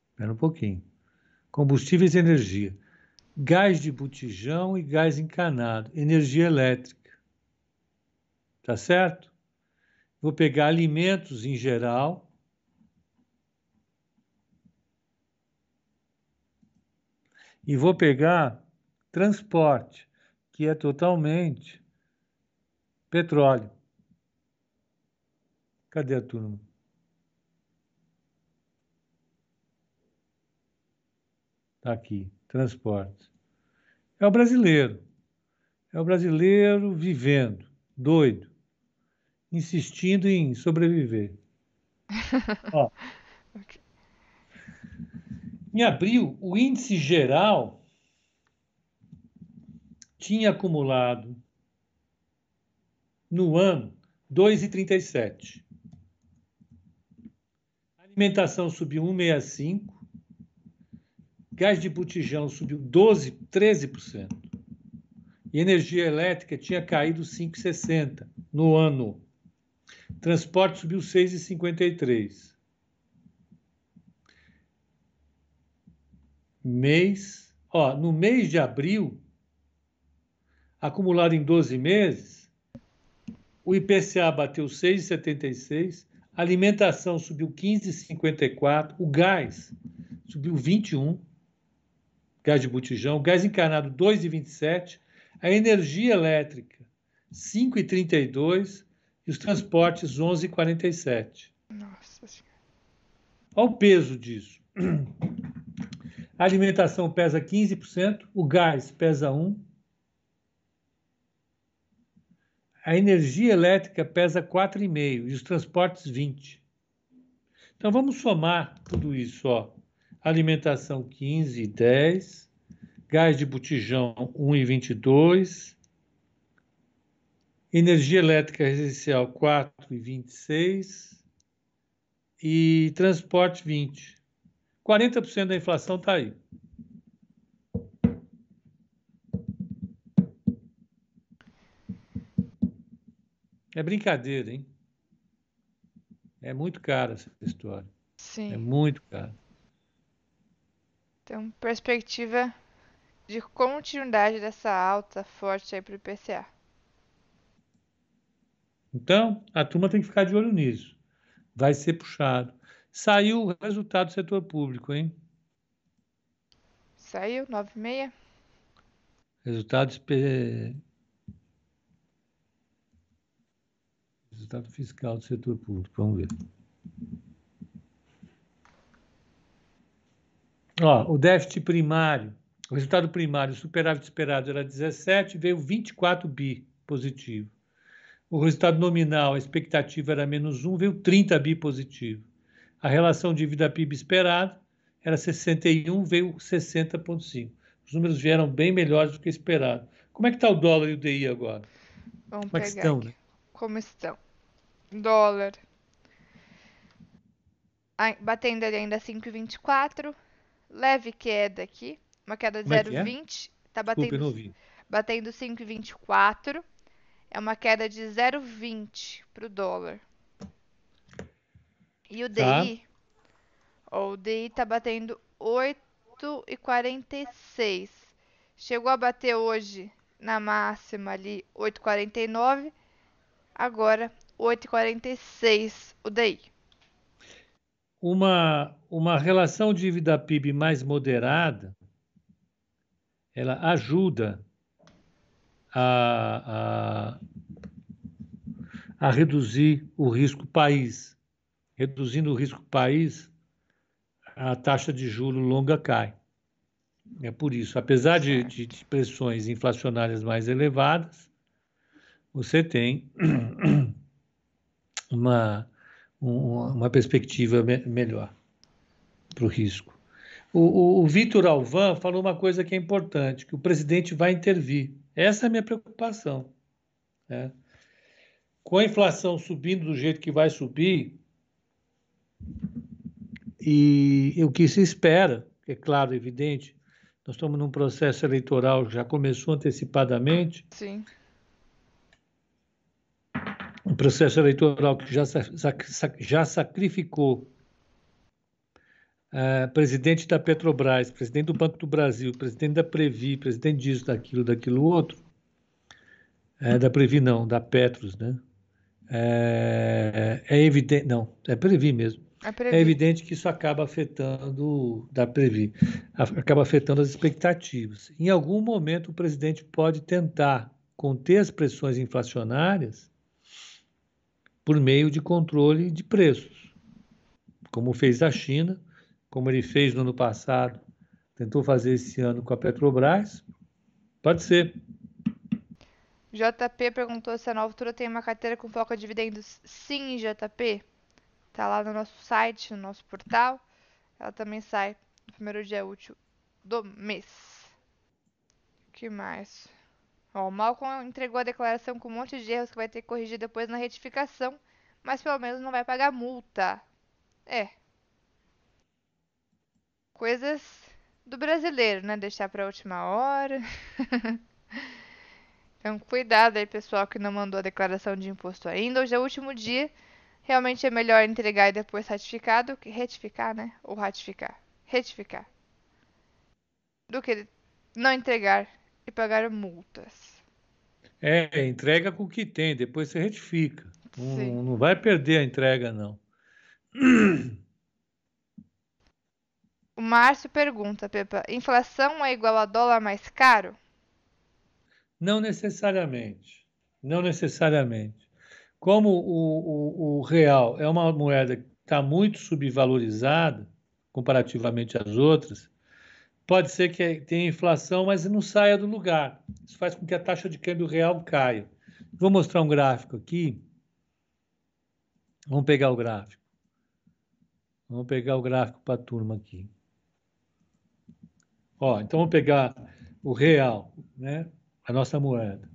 Espera um pouquinho. Combustíveis e energia. Gás de botijão e gás encanado. Energia elétrica. Tá certo? Vou pegar alimentos em geral. E vou pegar transporte, que é totalmente petróleo. Cadê a turma? Tá aqui, transporte. É o brasileiro. É o brasileiro vivendo, doido insistindo em sobreviver. [laughs] Ó, em abril, o índice geral tinha acumulado no ano 2,37. Alimentação subiu 1,65. Gás de botijão subiu 12, 13%. E energia elétrica tinha caído 5,60 no ano. Transporte subiu 6,53. Mês, ó, no mês de abril, acumulado em 12 meses, o IPCA bateu 6,76, a alimentação subiu 15,54, o gás subiu 21, gás de botijão, gás encarnado 2,27, a energia elétrica 5,32 e os transportes 11,47. Nossa Senhora. Olha o peso disso. A alimentação pesa 15%, o gás pesa 1%, a energia elétrica pesa 4,5% e os transportes 20%. Então vamos somar tudo isso. Ó. Alimentação 15 e 10, gás de botijão 1,22, Energia elétrica residencial 4,26 e transporte 20. 40% da inflação está aí. É brincadeira, hein? É muito cara essa história. Sim. É muito cara. Então, perspectiva de continuidade dessa alta forte aí para o IPCA. Então, a turma tem que ficar de olho nisso. Vai ser puxado. Saiu o resultado do setor público, hein? Saiu, 9,6. Resultado espe... Resultado fiscal do setor público. Vamos ver. Ó, o déficit primário, o resultado primário, o superávit esperado era 17, veio 24 bi positivo. O resultado nominal, a expectativa era menos 1, veio 30 bi positivo. A relação dívida PIB esperado era 61, veio 60,5. Os números vieram bem melhores do que esperado. Como é que está o dólar e o DI agora? Vamos Como é pegar estão, né? Como estão? Dólar. Batendo ali ainda 5,24. Leve queda aqui. Uma queda de Como é que é? 0,20. Tá batendo, batendo 5,24. É uma queda de 0,20 pro dólar. E o Tá. DI? Ó, o DI tá batendo 8,46. Chegou a bater hoje na máxima ali 8,49. Agora 8,46 o DI. Uma, uma relação dívida PIB mais moderada, ela ajuda a, a, a reduzir o risco país. Reduzindo o risco país, a taxa de juro longa cai. É por isso, apesar de, de, de pressões inflacionárias mais elevadas, você tem [clears throat] uma, um- uma perspectiva me- melhor para o risco. O, o, o Vitor Alvan falou uma coisa que é importante, que o presidente vai intervir. Essa é a minha preocupação. né? Com a inflação subindo do jeito que vai subir, e o que se espera, é claro, evidente, nós estamos num processo eleitoral, já começou antecipadamente, Sim. um processo eleitoral que já, já sacrificou eh, presidente da Petrobras, presidente do Banco do Brasil, presidente da Previ, presidente disso, daquilo, daquilo outro, Eh, da Previ não, da Petros, né? Eh, é evidente, não, é Previ mesmo. É É previsto. evidente que isso acaba afetando, da Previ, acaba afetando as expectativas. Em algum momento, o presidente pode tentar conter as pressões inflacionárias por meio de controle de preços, como fez a China, como ele fez no ano passado, tentou fazer esse ano com a Petrobras. Pode ser. JP perguntou se a Nova Futura tem uma carteira com foco a dividendos. Sim, JP. Tá lá no nosso site, no nosso portal. Ela também sai no primeiro dia útil do mês. Que mais? Ó, o Malcolm entregou a declaração com um monte de erros que vai ter que corrigir depois na retificação, mas pelo menos não vai pagar multa. É. Coisas do brasileiro, né? Deixar pra última hora. [laughs] Então, cuidado aí, pessoal, que não mandou a declaração de imposto ainda. Hoje é o último dia. Realmente é melhor entregar e depois ratificar do que retificar, né? Ou ratificar. Retificar. Do que não entregar e pagar multas. É, entrega com o que tem, depois você retifica. Não, não vai perder a entrega, não. [clears throat] O Márcio pergunta, Pepa, inflação é igual a dólar mais caro? Não necessariamente. Não necessariamente. Como o, o, o real é uma moeda que está muito subvalorizada comparativamente às outras, pode ser que tenha inflação, mas não saia do lugar. Isso faz com que a taxa de câmbio real caia. Vou mostrar um gráfico aqui. Vamos pegar o gráfico. Vamos pegar o gráfico para a turma aqui. Ó, então vamos pegar o real, né? A nossa moeda.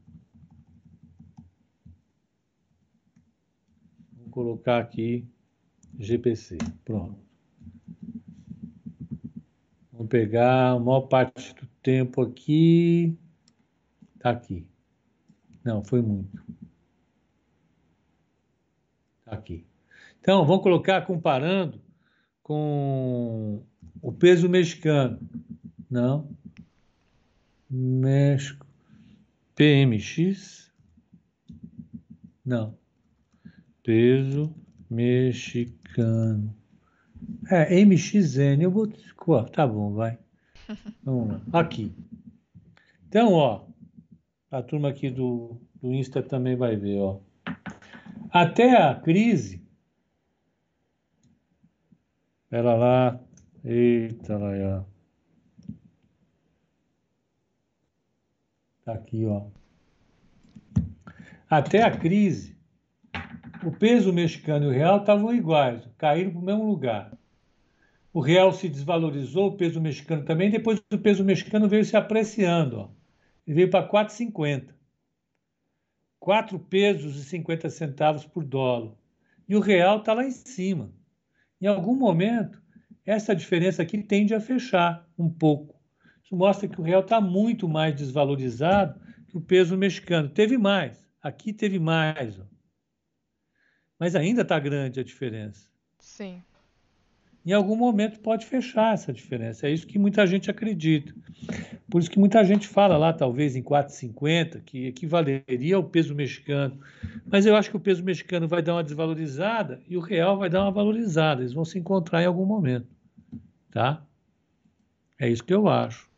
Vou colocar aqui GPC. Pronto. Vamos pegar a maior parte do tempo aqui. Tá aqui. Não, foi muito. Tá aqui. Então, vamos colocar comparando com o peso mexicano. Não. México. PMX. Não. Peso mexicano. É, MXN. Eu vou. Tá bom, vai. [laughs] Vamos lá. Aqui. Então, ó. A turma aqui do, do Insta também vai ver, ó. Até a crise. Ela lá. Eita, lá, ó. Tá aqui, ó. Até a crise, o peso mexicano e o real estavam iguais, caíram para o mesmo lugar. O real se desvalorizou, o peso mexicano também, depois o peso mexicano veio se apreciando. Ó. Ele veio para 4,50. 4 pesos e 50 centavos por dólar. E o real está lá em cima. Em algum momento, essa diferença aqui tende a fechar um pouco. Isso mostra que o real está muito mais desvalorizado que o peso mexicano. Teve mais. Aqui teve mais. Ó. Mas ainda está grande a diferença. Sim em algum momento pode fechar essa diferença. É isso que muita gente acredita. Por isso que muita gente fala lá, talvez em 4,50, que equivaleria ao peso mexicano. Mas eu acho que o peso mexicano vai dar uma desvalorizada e o real vai dar uma valorizada. Eles vão se encontrar em algum momento. Tá? É isso que eu acho.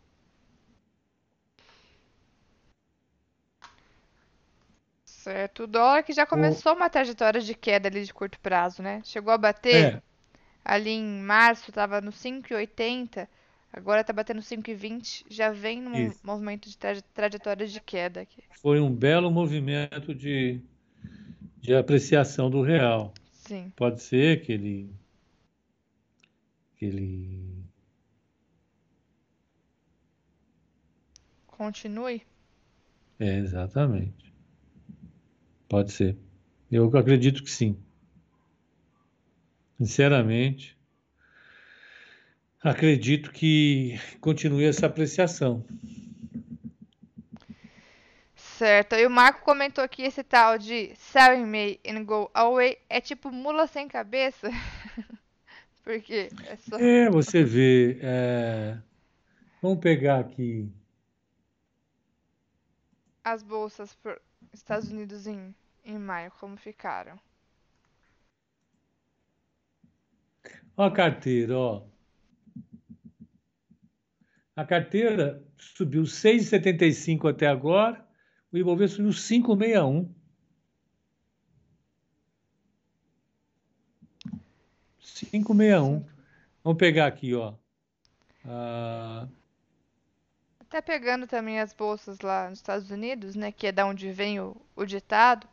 Certo. O dólar que já começou o... uma trajetória de queda ali de curto prazo, né? Chegou a bater é ali em março estava no 5,80, agora está batendo 5,20, já vem num Isso. movimento de traje trajetória de queda aqui. Foi um belo movimento de, de apreciação do real. Sim. Pode ser que ele que ele continue? É, exatamente. Pode ser. Eu acredito que sim. Sinceramente, acredito que continue essa apreciação. Certo. E o Marco comentou aqui esse tal de sell May and go away é tipo mula sem cabeça. [laughs] Porque é só. É, você vê. É... Vamos pegar aqui. As bolsas para Estados Unidos em, em maio, como ficaram? Ó a carteira, ó. A carteira subiu 6,75 até agora, o Ibovespa subiu 5,61. 561. Vamos pegar aqui, ó. Ah... Até pegando também as bolsas lá nos Estados Unidos, né, que é da onde vem o, o ditado.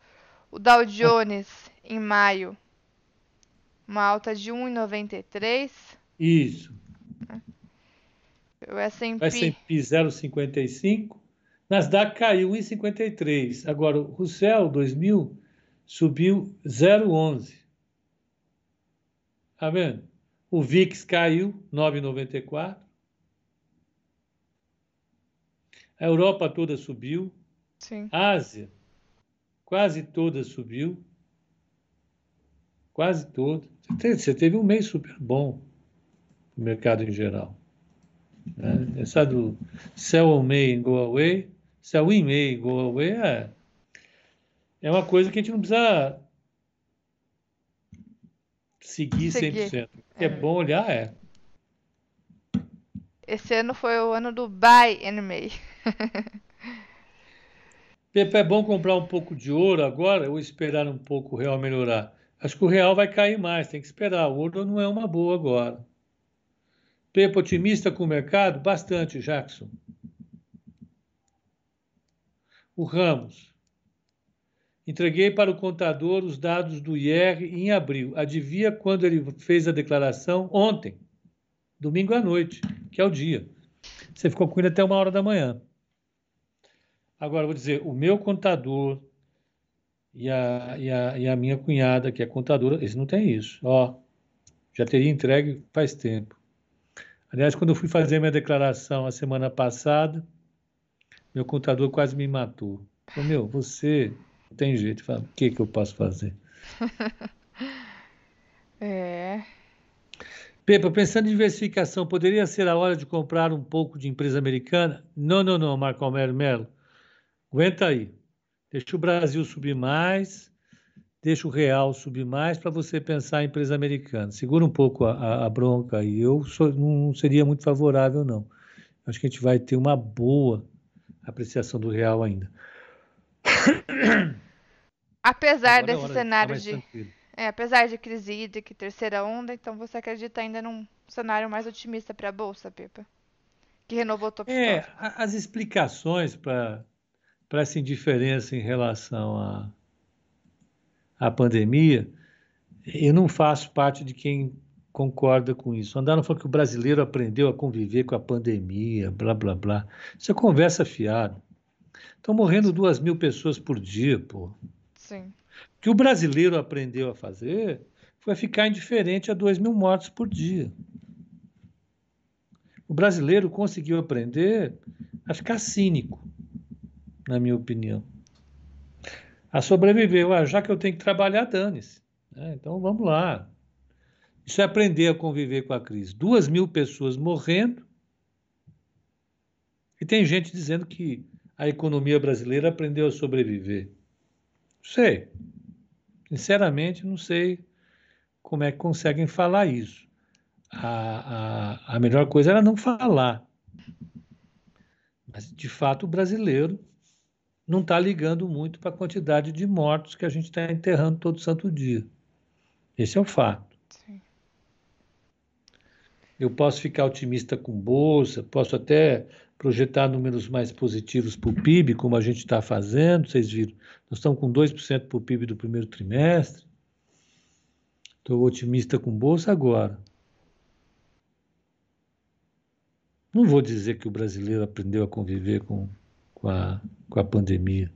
O Dow Jones em maio uma alta de 1,93. Isso. O S&P... S&P 0,55. Nasdaq caiu 1,53. Agora, o Russell 2000 subiu 0,11. Tá vendo? O VIX caiu 9,94. A Europa toda subiu. Sim. A Ásia quase toda subiu. Quase toda. Você teve um mês super bom no mercado em geral. Né? Essa do sell in May and go away, sell in May and go away é, é uma coisa que a gente não precisa seguir, seguir. 100%. É. é bom olhar, é. Esse ano foi o ano do buy in May. [laughs] Pepe, é bom comprar um pouco de ouro agora ou esperar um pouco o real melhorar? Acho que o real vai cair mais, tem que esperar. O ouro não é uma boa agora. Pepe, otimista com o mercado? Bastante, Jackson. O Ramos. Entreguei para o contador os dados do IR em abril. Adivinha quando ele fez a declaração? Ontem, domingo à noite, que é o dia. Você ficou com ele até uma hora da manhã. Agora, vou dizer, o meu contador e a, e a, e a minha cunhada, que é contadora, eles não têm isso. Ó, já teria entregue faz tempo. Aliás, quando eu fui fazer minha declaração a semana passada, meu contador quase me matou. Falei, meu, você não tem jeito. Fala, o que, que eu posso fazer? [laughs] é. Pepa, pensando em diversificação, poderia ser a hora de comprar um pouco de empresa americana? Não, não, não, Marco Almero Melo. Aguenta aí. Deixa o Brasil subir mais, deixa o real subir mais para você pensar em empresa americana. Segura um pouco a, a, a bronca aí. Eu sou, não seria muito favorável, não. Acho que a gente vai ter uma boa apreciação do real ainda. Apesar Agora é desse cenário de. É, apesar de crise hídrica e terceira onda, então você acredita ainda num cenário mais otimista para a Bolsa, Pepa? Que renovou o topo É, as explicações para essa indiferença em relação à, à pandemia, eu não faço parte de quem concorda com isso. Andaram falando que o brasileiro aprendeu a conviver com a pandemia, blá, blá, blá. Isso é conversa fiada. Estão morrendo duas mil pessoas por dia, pô. Sim. O que o brasileiro aprendeu a fazer foi ficar indiferente a 2 mil mortos por dia. O brasileiro conseguiu aprender a ficar cínico, na minha opinião. A sobreviver. Ah, já que eu tenho que trabalhar, dane-se. É, então vamos lá. Isso é aprender a conviver com a crise. Duas mil pessoas morrendo. E tem gente dizendo que a economia brasileira aprendeu a sobreviver. Sei. Sinceramente, não sei como é que conseguem falar isso. A, a, a melhor coisa era não falar. Mas, de fato, o brasileiro não está ligando muito para a quantidade de mortos que a gente está enterrando todo santo dia. Esse é o fato. Sim. Eu posso ficar otimista com bolsa, posso até projetar números mais positivos para o PIB, como a gente está fazendo, vocês viram, nós estamos com 2% para o PIB do primeiro trimestre. Estou otimista com bolsa agora. Não vou dizer que o brasileiro aprendeu a conviver com, com, a, com a pandemia.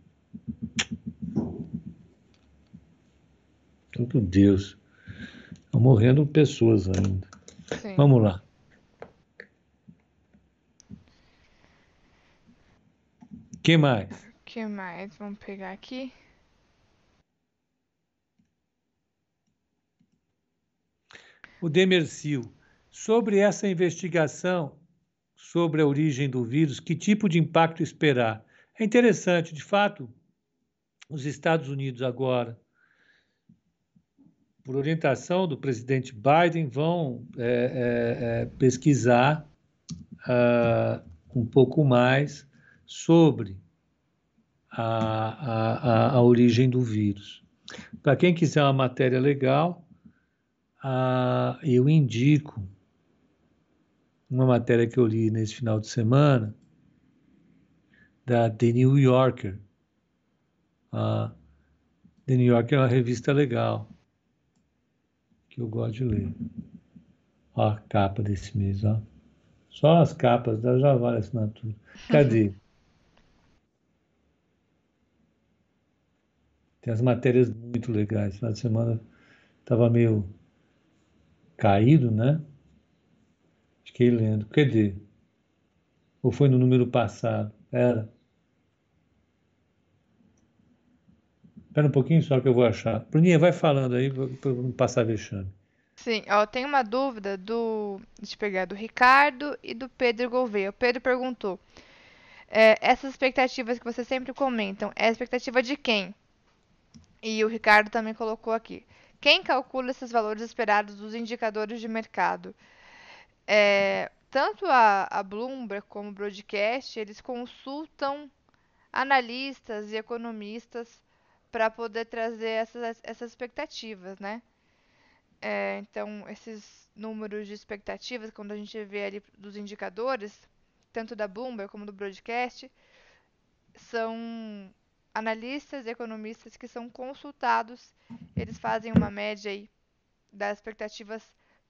Santo Deus. Estão morrendo pessoas ainda. Sim. Vamos lá. que mais? que mais? Vamos pegar aqui. O Demersil. Sobre essa investigação sobre a origem do vírus, que tipo de impacto esperar? É interessante, de fato, os Estados Unidos agora, por orientação do presidente Biden, vão é, é, é, pesquisar uh, um pouco mais sobre a, a, a, origem do vírus. Para quem quiser uma matéria legal, a, eu indico uma matéria que eu li nesse final de semana, da The New Yorker. A The New Yorker é uma revista legal, que eu gosto de ler. Ó a capa desse mês, ó. Só as capas, já vale assinatura. Cadê? [laughs] Tem as matérias muito legais. Na semana estava meio caído, né? Fiquei lendo. Cadê? Ou foi no número passado? Era. Espera um pouquinho só que eu vou achar. Bruninha, vai falando aí para não passar vexame. Sim, ó, tem uma dúvida do. Deixa eu pegar do Ricardo e do Pedro Gouveia. O Pedro perguntou: é, essas expectativas que vocês sempre comentam, é a expectativa de quem? E o Ricardo também colocou aqui. Quem calcula esses valores esperados dos indicadores de mercado? É, tanto a, a Bloomberg como o Broadcast, eles consultam analistas e economistas para poder trazer essas, essas expectativas, né? É, então, esses números de expectativas, quando a gente vê ali dos indicadores, tanto da Bloomberg como do Broadcast, são analistas e economistas que são consultados, eles fazem uma média aí das expectativas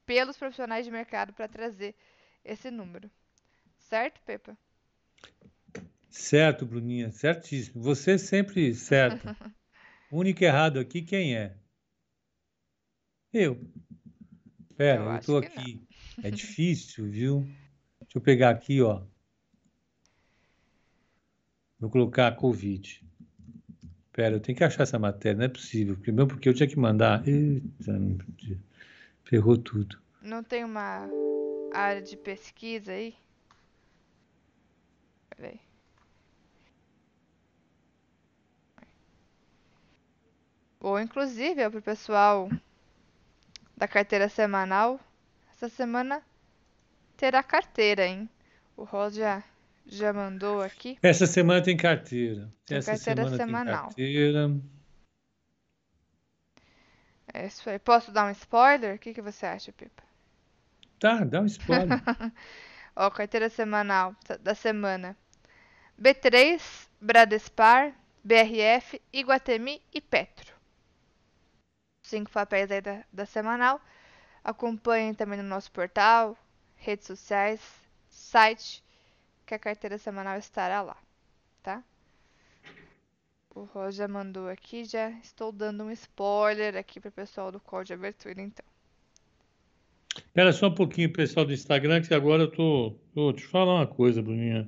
pelos profissionais de mercado para trazer esse número. Certo, Pepa? Certo, Bruninha, certíssimo. Você sempre certo. O [laughs] único errado aqui, quem é? Eu. Pera, eu, estou aqui. É difícil, viu? Deixa eu pegar aqui, ó. Vou colocar a Covid. Pera, eu tenho que achar essa matéria, não é possível. Primeiro porque eu tinha que mandar. Eita, ferrou tudo. Não tem uma área de pesquisa aí? Peraí. Ou inclusive é para o pessoal da carteira semanal. Essa semana terá carteira, hein? O Ross já, já mandou aqui. Essa semana tem carteira. Tem Essa carteira semana semanal. tem carteira. É isso aí. Posso dar um spoiler? O que, que você acha, Pipa? Tá, dá um spoiler. [laughs] Ó, carteira semanal da semana. B3, Bradespar, BRF, Iguatemi e Petro. Cinco papéis aí da, da semanal. Acompanhem também no nosso portal, redes sociais, site, que a carteira semanal estará lá? O já mandou aqui, já estou dando um spoiler aqui para o pessoal do código de abertura, então. Espera só um pouquinho, pessoal do Instagram, que agora eu tô. Vou te falar uma coisa, Bruninha.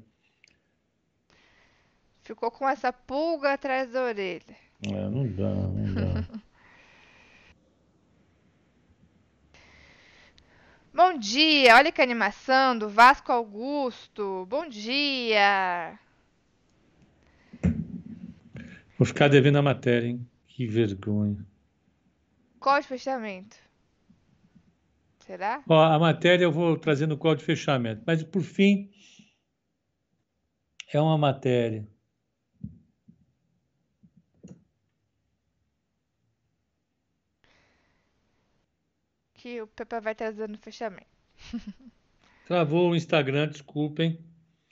Ficou com essa pulga atrás da orelha. É, não dá, não dá. [laughs] Bom dia, olha que animação do Vasco Augusto. Bom dia. Vou ficar devendo a matéria, hein? Que vergonha. Qual de fechamento? Será? Ó, a matéria eu vou trazer no código de fechamento. Mas, por fim, é uma matéria. Que o Pepe vai trazer no fechamento. [laughs] Travou o Instagram, desculpem.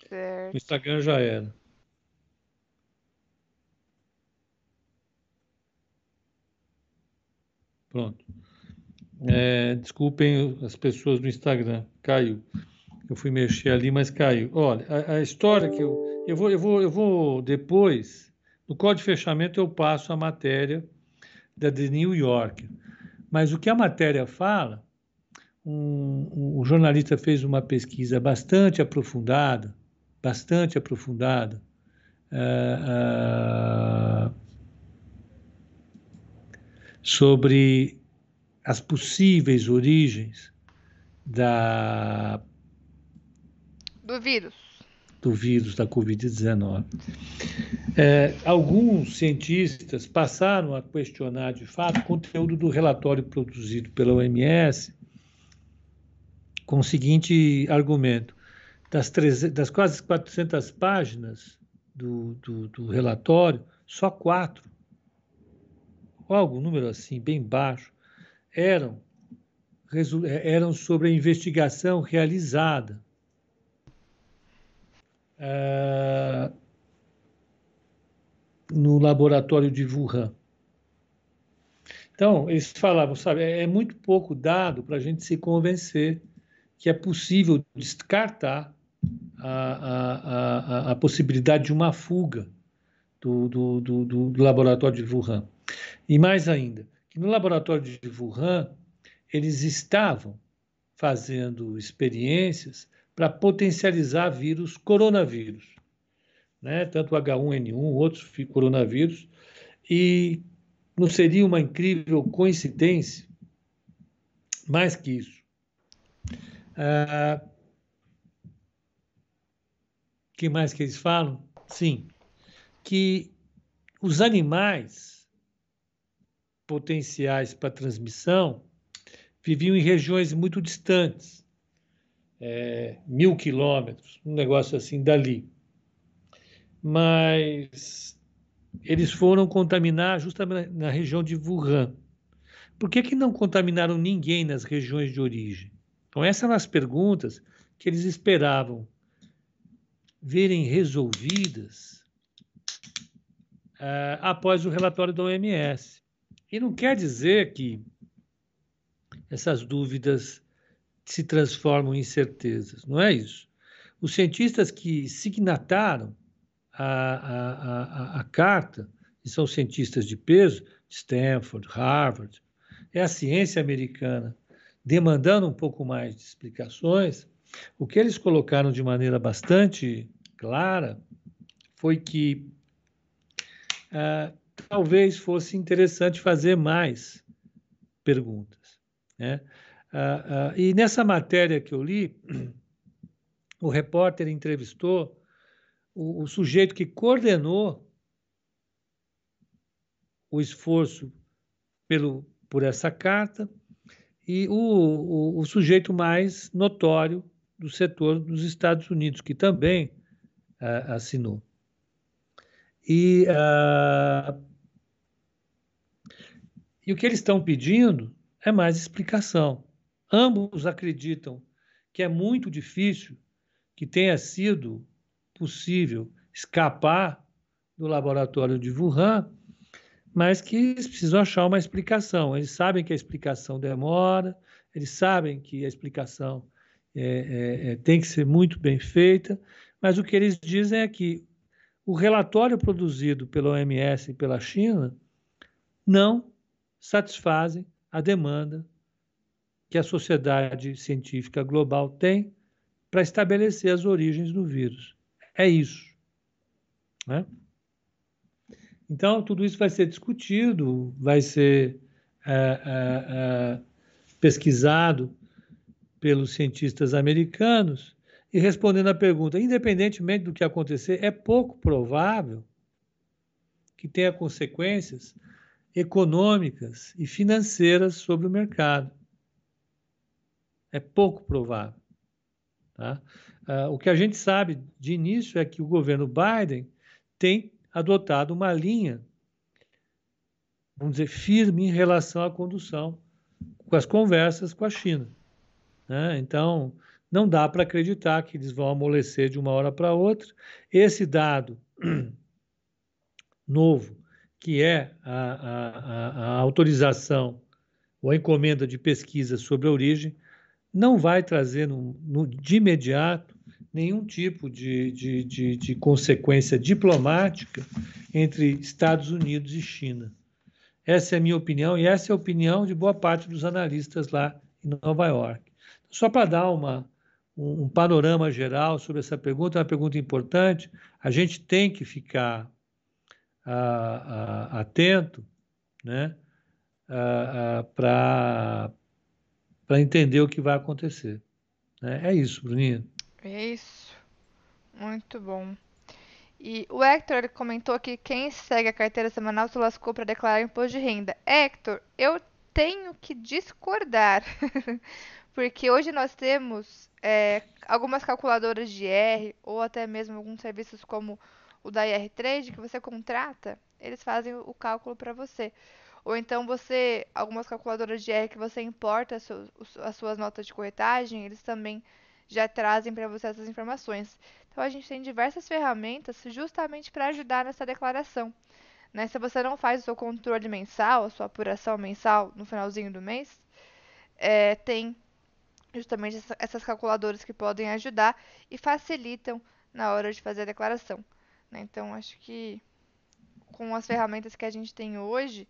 Certo. O Instagram já era. Pronto. É, desculpem as pessoas do Instagram, caiu. Eu fui mexer ali, mas caiu. Olha, a, a história que eu, eu vou, eu vou, eu vou depois no código de fechamento eu passo a matéria da The New York. Mas o que a matéria fala, um, um, o jornalista fez uma pesquisa bastante aprofundada, bastante aprofundada. Uh, sobre as possíveis origens da do vírus do vírus da Covid-19. É, alguns cientistas passaram a questionar de fato o conteúdo do relatório produzido pela OMS com o seguinte argumento: das, 300, das quase 400 páginas do, do, do relatório, só quatro algum número assim, bem baixo, eram, eram sobre a investigação realizada uh, no laboratório de Wuhan. Então, eles falavam, sabe, é, é muito pouco dado para a gente se convencer que é possível descartar a, a, a, a possibilidade de uma fuga do, do, do, do laboratório de Wuhan. E mais ainda, que no laboratório de Wuhan, eles estavam fazendo experiências para potencializar vírus coronavírus, né? tanto H1N1, outros coronavírus, e não seria uma incrível coincidência, mais que isso. Ah, que mais que eles falam? Sim, que os animais potenciais para transmissão viviam em regiões muito distantes, é, mil quilômetros, um negócio assim dali. Mas eles foram contaminar justamente na região de Wuhan. Por que, que não contaminaram ninguém nas regiões de origem? Então, essas eram as perguntas que eles esperavam verem resolvidas uh, após o relatório da OMS. E não quer dizer que essas dúvidas se transformam em certezas, não é isso. Os cientistas que signataram a, a, a, a carta e são cientistas de peso, Stanford, Harvard, é a ciência americana demandando um pouco mais de explicações, o que eles colocaram de maneira bastante clara foi que ah, talvez fosse interessante fazer mais perguntas. Né? Ah, ah, e nessa matéria que eu li, [clears throat] o repórter entrevistou o, o sujeito que coordenou o esforço pelo, por essa carta e o, o, o, sujeito mais notório do setor dos Estados Unidos, que também assinou. E, uh, e o que eles estão pedindo é mais explicação. Ambos acreditam que é muito difícil que tenha sido possível escapar do laboratório de Wuhan, mas que eles precisam achar uma explicação. Eles sabem que a explicação demora, eles sabem que a explicação é, é, é, tem que ser muito bem feita, mas o que eles dizem é que o relatório produzido pela OMS e pela China não satisfazem a demanda que a sociedade científica global tem para estabelecer as origens do vírus. É isso. Né? Então, tudo isso vai ser discutido, vai ser é, é, é, pesquisado pelos cientistas americanos. E respondendo à pergunta, independentemente do que acontecer, é pouco provável que tenha consequências econômicas e financeiras sobre o mercado. É pouco provável. Tá? Uh, o que a gente sabe de início é que o governo Biden tem adotado uma linha, vamos dizer, firme em relação à condução, com as conversas com a China. Né? Então, não dá para acreditar que eles vão amolecer de uma hora para outra. Esse dado [clears throat] novo, que é a, a, a, autorização ou a encomenda de pesquisa sobre a origem, não vai trazer no, no, de imediato nenhum tipo de, de, de, de, consequência diplomática entre Estados Unidos e China. Essa é a minha opinião e essa é a opinião de boa parte dos analistas lá em Nova York. Só para dar uma, um, um panorama geral sobre essa pergunta, é uma pergunta importante, a gente tem que ficar a, a, atento né, para entender o que vai acontecer. Né? É isso, Bruninho. É isso. Muito bom. E o Hector ele comentou que quem segue a carteira semanal se lascou para declarar imposto de renda. Hector, eu tenho que discordar. [laughs] Porque hoje nós temos é, algumas calculadoras de IR, ou até mesmo alguns serviços como o da IR Trade, que você contrata, eles fazem o cálculo para você. Ou então você, algumas calculadoras de IR que você importa as suas, as suas notas de corretagem, eles também já trazem para você essas informações. Então a gente tem diversas ferramentas justamente para ajudar nessa declaração. Né? Se você não faz o seu controle mensal, a sua apuração mensal no finalzinho do mês, é, tem justamente essas calculadoras que podem ajudar e facilitam na hora de fazer a declaração. Né? Então acho que com as ferramentas que a gente tem hoje,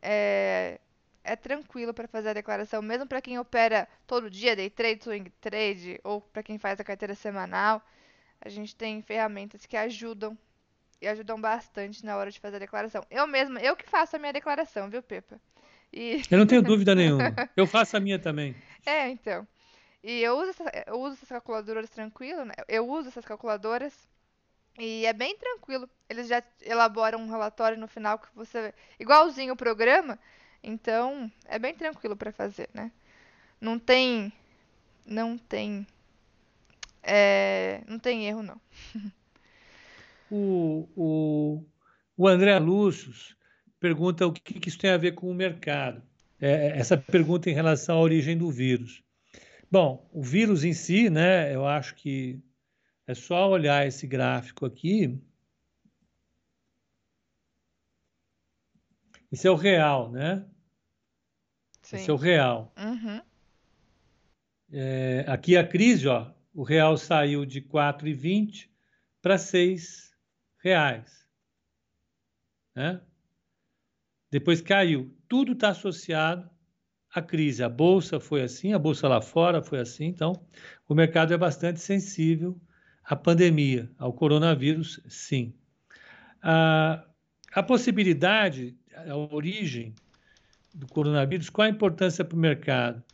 é, é tranquilo para fazer a declaração, mesmo para quem opera todo dia, day trade, swing trade, ou para quem faz a carteira semanal. A gente tem ferramentas que ajudam e ajudam bastante na hora de fazer a declaração. Eu mesma, eu que faço a minha declaração, viu, Pepa? E... Eu não tenho [laughs] dúvida nenhuma. Eu faço a minha também. É, então. E eu uso, essa, eu uso essas calculadoras tranquilo, né? Eu uso essas calculadoras e é bem tranquilo. Eles já elaboram um relatório no final que você. igualzinho o programa, então, é bem tranquilo para fazer, né? Não tem não tem é, não tem erro não. o, o, o André Lúcius pergunta o que, que isso tem a ver com o mercado. É, é, essa pergunta em relação à origem do vírus. Bom, o vírus em si, né? Eu acho que é só olhar esse gráfico aqui. Esse é o real, né? Sim. Esse é o real. Uhum. É, aqui a crise, ó, o real saiu de 4,20 para 6 reais. né? Depois caiu. Tudo está associado à crise. A bolsa foi assim, a bolsa lá fora foi assim. Então, o mercado é bastante sensível à pandemia, ao coronavírus, sim. A, a possibilidade, a origem do coronavírus, qual a importância para o mercado?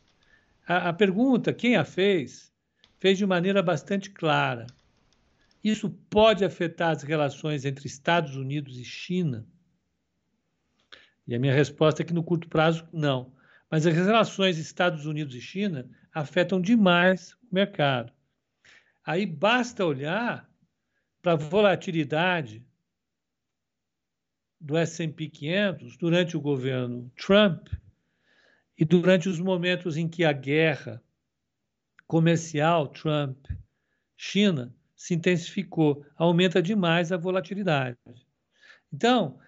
A, a pergunta, quem a fez, fez de maneira bastante clara. Isso pode afetar as relações entre Estados Unidos e China? E a minha resposta é que no curto prazo, não. Mas as relações Estados Unidos e China afetam demais o mercado. Aí basta olhar para a volatilidade do S&P 500 durante o governo Trump e durante os momentos em que a guerra comercial Trump-China se intensificou, aumenta demais a volatilidade. Então,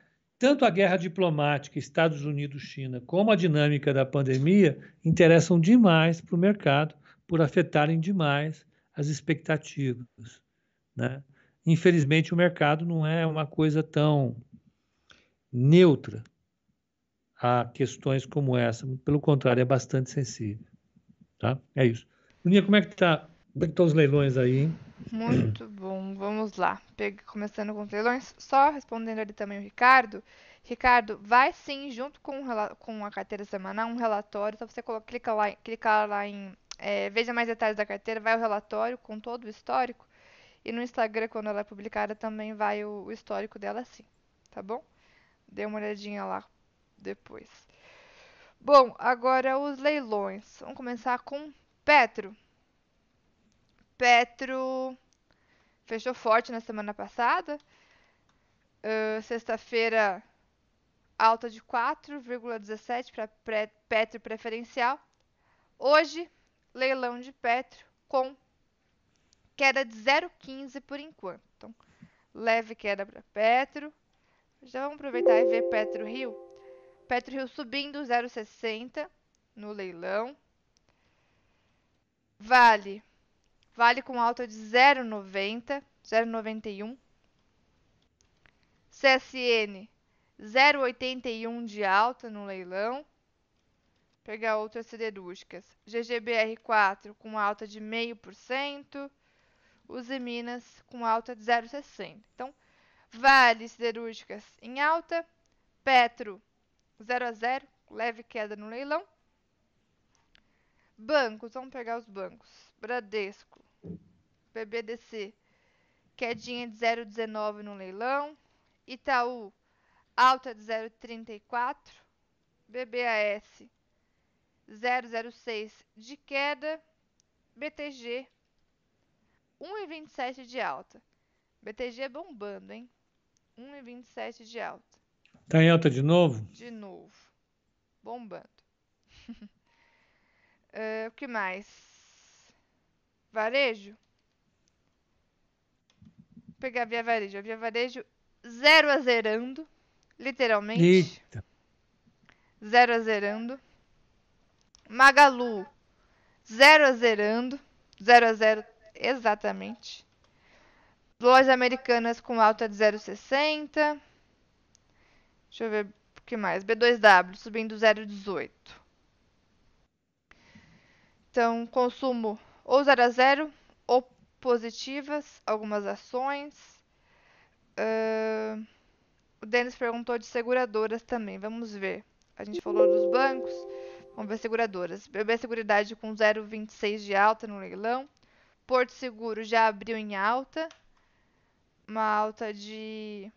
tanto a guerra diplomática Estados Unidos-China como a dinâmica da pandemia interessam demais para o mercado por afetarem demais as expectativas. Né? Infelizmente, o mercado não é uma coisa tão neutra a questões como essa. Pelo contrário, é bastante sensível. Tá? É isso. Luninha, como é que? Como é estão os leilões aí, hein? Muito bom, vamos lá. Começando com leilões, só respondendo ali também o Ricardo. Ricardo, vai sim, junto com, com a carteira semanal, um relatório. Só você clica lá, clicar lá em é, Veja mais detalhes da carteira, vai o relatório com todo o histórico. E no Instagram, quando ela é publicada, também vai o, o histórico dela sim, tá bom? Dê uma olhadinha lá depois. Bom, agora os leilões. Vamos começar com Petro. Petro fechou forte na semana passada. Uh, Sexta-feira, alta de 4,17 para Petro preferencial. Hoje, leilão de Petro com queda de 0,15 por enquanto. Então, leve queda para Petro. Já vamos aproveitar e ver Petro Rio. Petro Rio subindo 0,60 no leilão. Vale Vale com alta de 0,90, 0,91. CSN 0,81 de alta no leilão. Pegar outras siderúrgicas. GGBR4 com alta de 0,5%. Uzi Minas com alta de 0,60. Então, Vale siderúrgicas em alta. Petro 0 a 0, leve queda no leilão. Bancos, vamos pegar os bancos. Bradesco BBDC, quedinha de 0,19 no leilão. Itaú, alta de 0,34. BBAS, 0,06 de queda. BTG, 1,27 de alta. BTG bombando, hein? 1,27 de alta. Tá em alta de novo? De novo. Bombando. uh, [laughs] o que mais? Varejo. Vou pegar Via Varejo. A Via Varejo zero a zerando. Literalmente. Eita. Zero a zerando. Magalu. Zero a zerando. Zero a zero exatamente. Lojas americanas com alta de 0,60. Deixa eu ver o que mais. B2W subindo 0,18. Então, consumo ou 0 a 0 ou positivas, algumas ações. Uh, o Denis perguntou de seguradoras também, vamos ver. A gente falou dos bancos, vamos ver seguradoras. BB Seguridade com 0,26 de alta no leilão. Porto Seguro já abriu em alta, uma alta de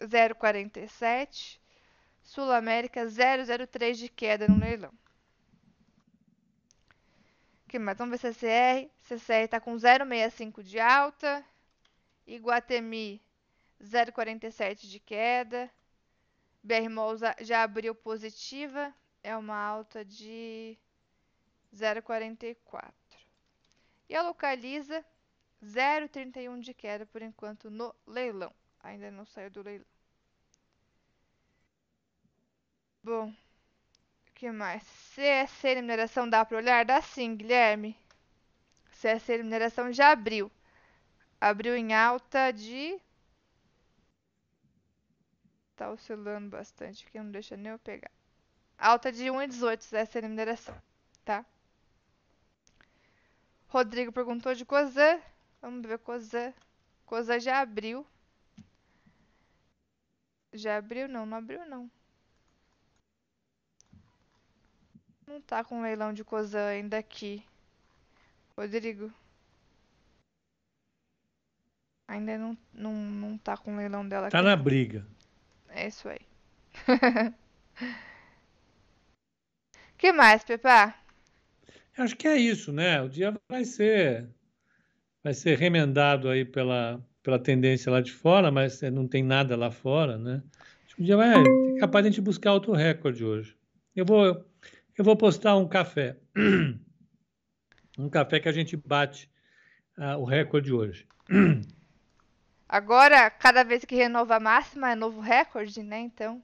0,47. Sul América 0,03 de queda no leilão que mais? Vamos ver CCR. CCR está com 0,65 de alta. Iguatemi 0,47 de queda. BRMOL já abriu positiva. É uma alta de 0,44. E a Localiza 0,31 de queda por enquanto no leilão. Ainda não saiu do leilão. Bom, que mais? CSC Mineração dá para olhar? Dá sim, Guilherme. CSC Mineração já abriu. Abriu em alta de Tá oscilando bastante aqui, não deixa nem eu pegar. Alta de 1,18 essa é a mineração, tá? Rodrigo perguntou de Cozan. Vamos ver Cozan. Cozan já abriu. Já abriu? Não, não abriu não. Não tá com leilão de Cozan ainda aqui. Rodrigo. Ainda não, não, não tá com leilão dela Tá aqui. na briga. É isso aí. [laughs] que mais, Pepa? Acho que é isso, né? O dia vai ser vai ser remendado aí pela, pela tendência lá de fora, mas não tem nada lá fora, né? Acho que o dia vai é capaz de a gente buscar outro recorde hoje. Eu vou eu vou postar um café. [clears throat] Um café que a gente bate uh, o recorde hoje. [clears throat] Agora, cada vez que renova a máxima é novo recorde, né? Então,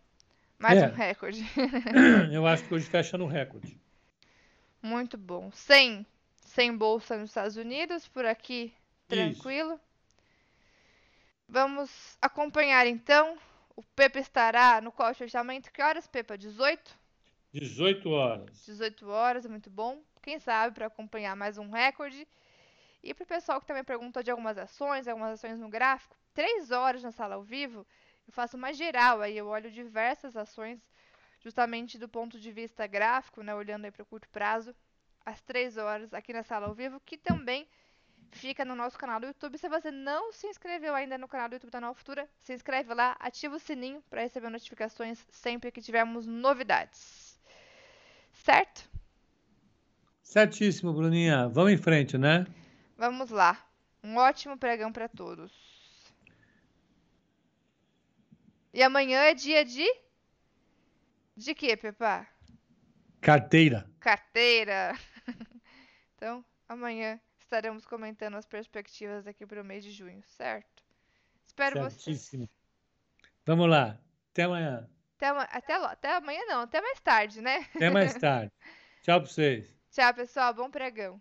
mais É. um recorde. [clears throat] Eu acho que hoje fecha no recorde. Muito bom. Sem, sem bolsa nos Estados Unidos, por aqui tranquilo. Vamos acompanhar então. O Pepa estará no qual fechamento? Que horas, Pepa? 18? 18 horas. 18 horas, muito bom. Quem sabe para acompanhar mais um recorde. E para o pessoal que também perguntou de algumas ações, algumas ações no gráfico, 3 horas na sala ao vivo, eu faço uma geral aí, eu olho diversas ações, justamente do ponto de vista gráfico, né, olhando aí para o curto prazo, às 3 horas aqui na sala ao vivo, que também fica no nosso canal do YouTube. Se você não se inscreveu ainda no canal do YouTube da Nova Futura, se inscreve lá, ativa o sininho para receber notificações sempre que tivermos novidades. Certo? Certíssimo, Bruninha. Vamos em frente, né? Vamos lá. Um ótimo pregão para todos. E amanhã é dia de. De quê, Pepa? Carteira. Carteira. [laughs] então, amanhã estaremos comentando as perspectivas aqui para o mês de junho, certo? Espero vocês. Certíssimo. Vamos lá. Até amanhã. Até, até, até amanhã não, até mais tarde, né? Até mais tarde. [laughs] Tchau para vocês. Tchau, pessoal. Bom pregão.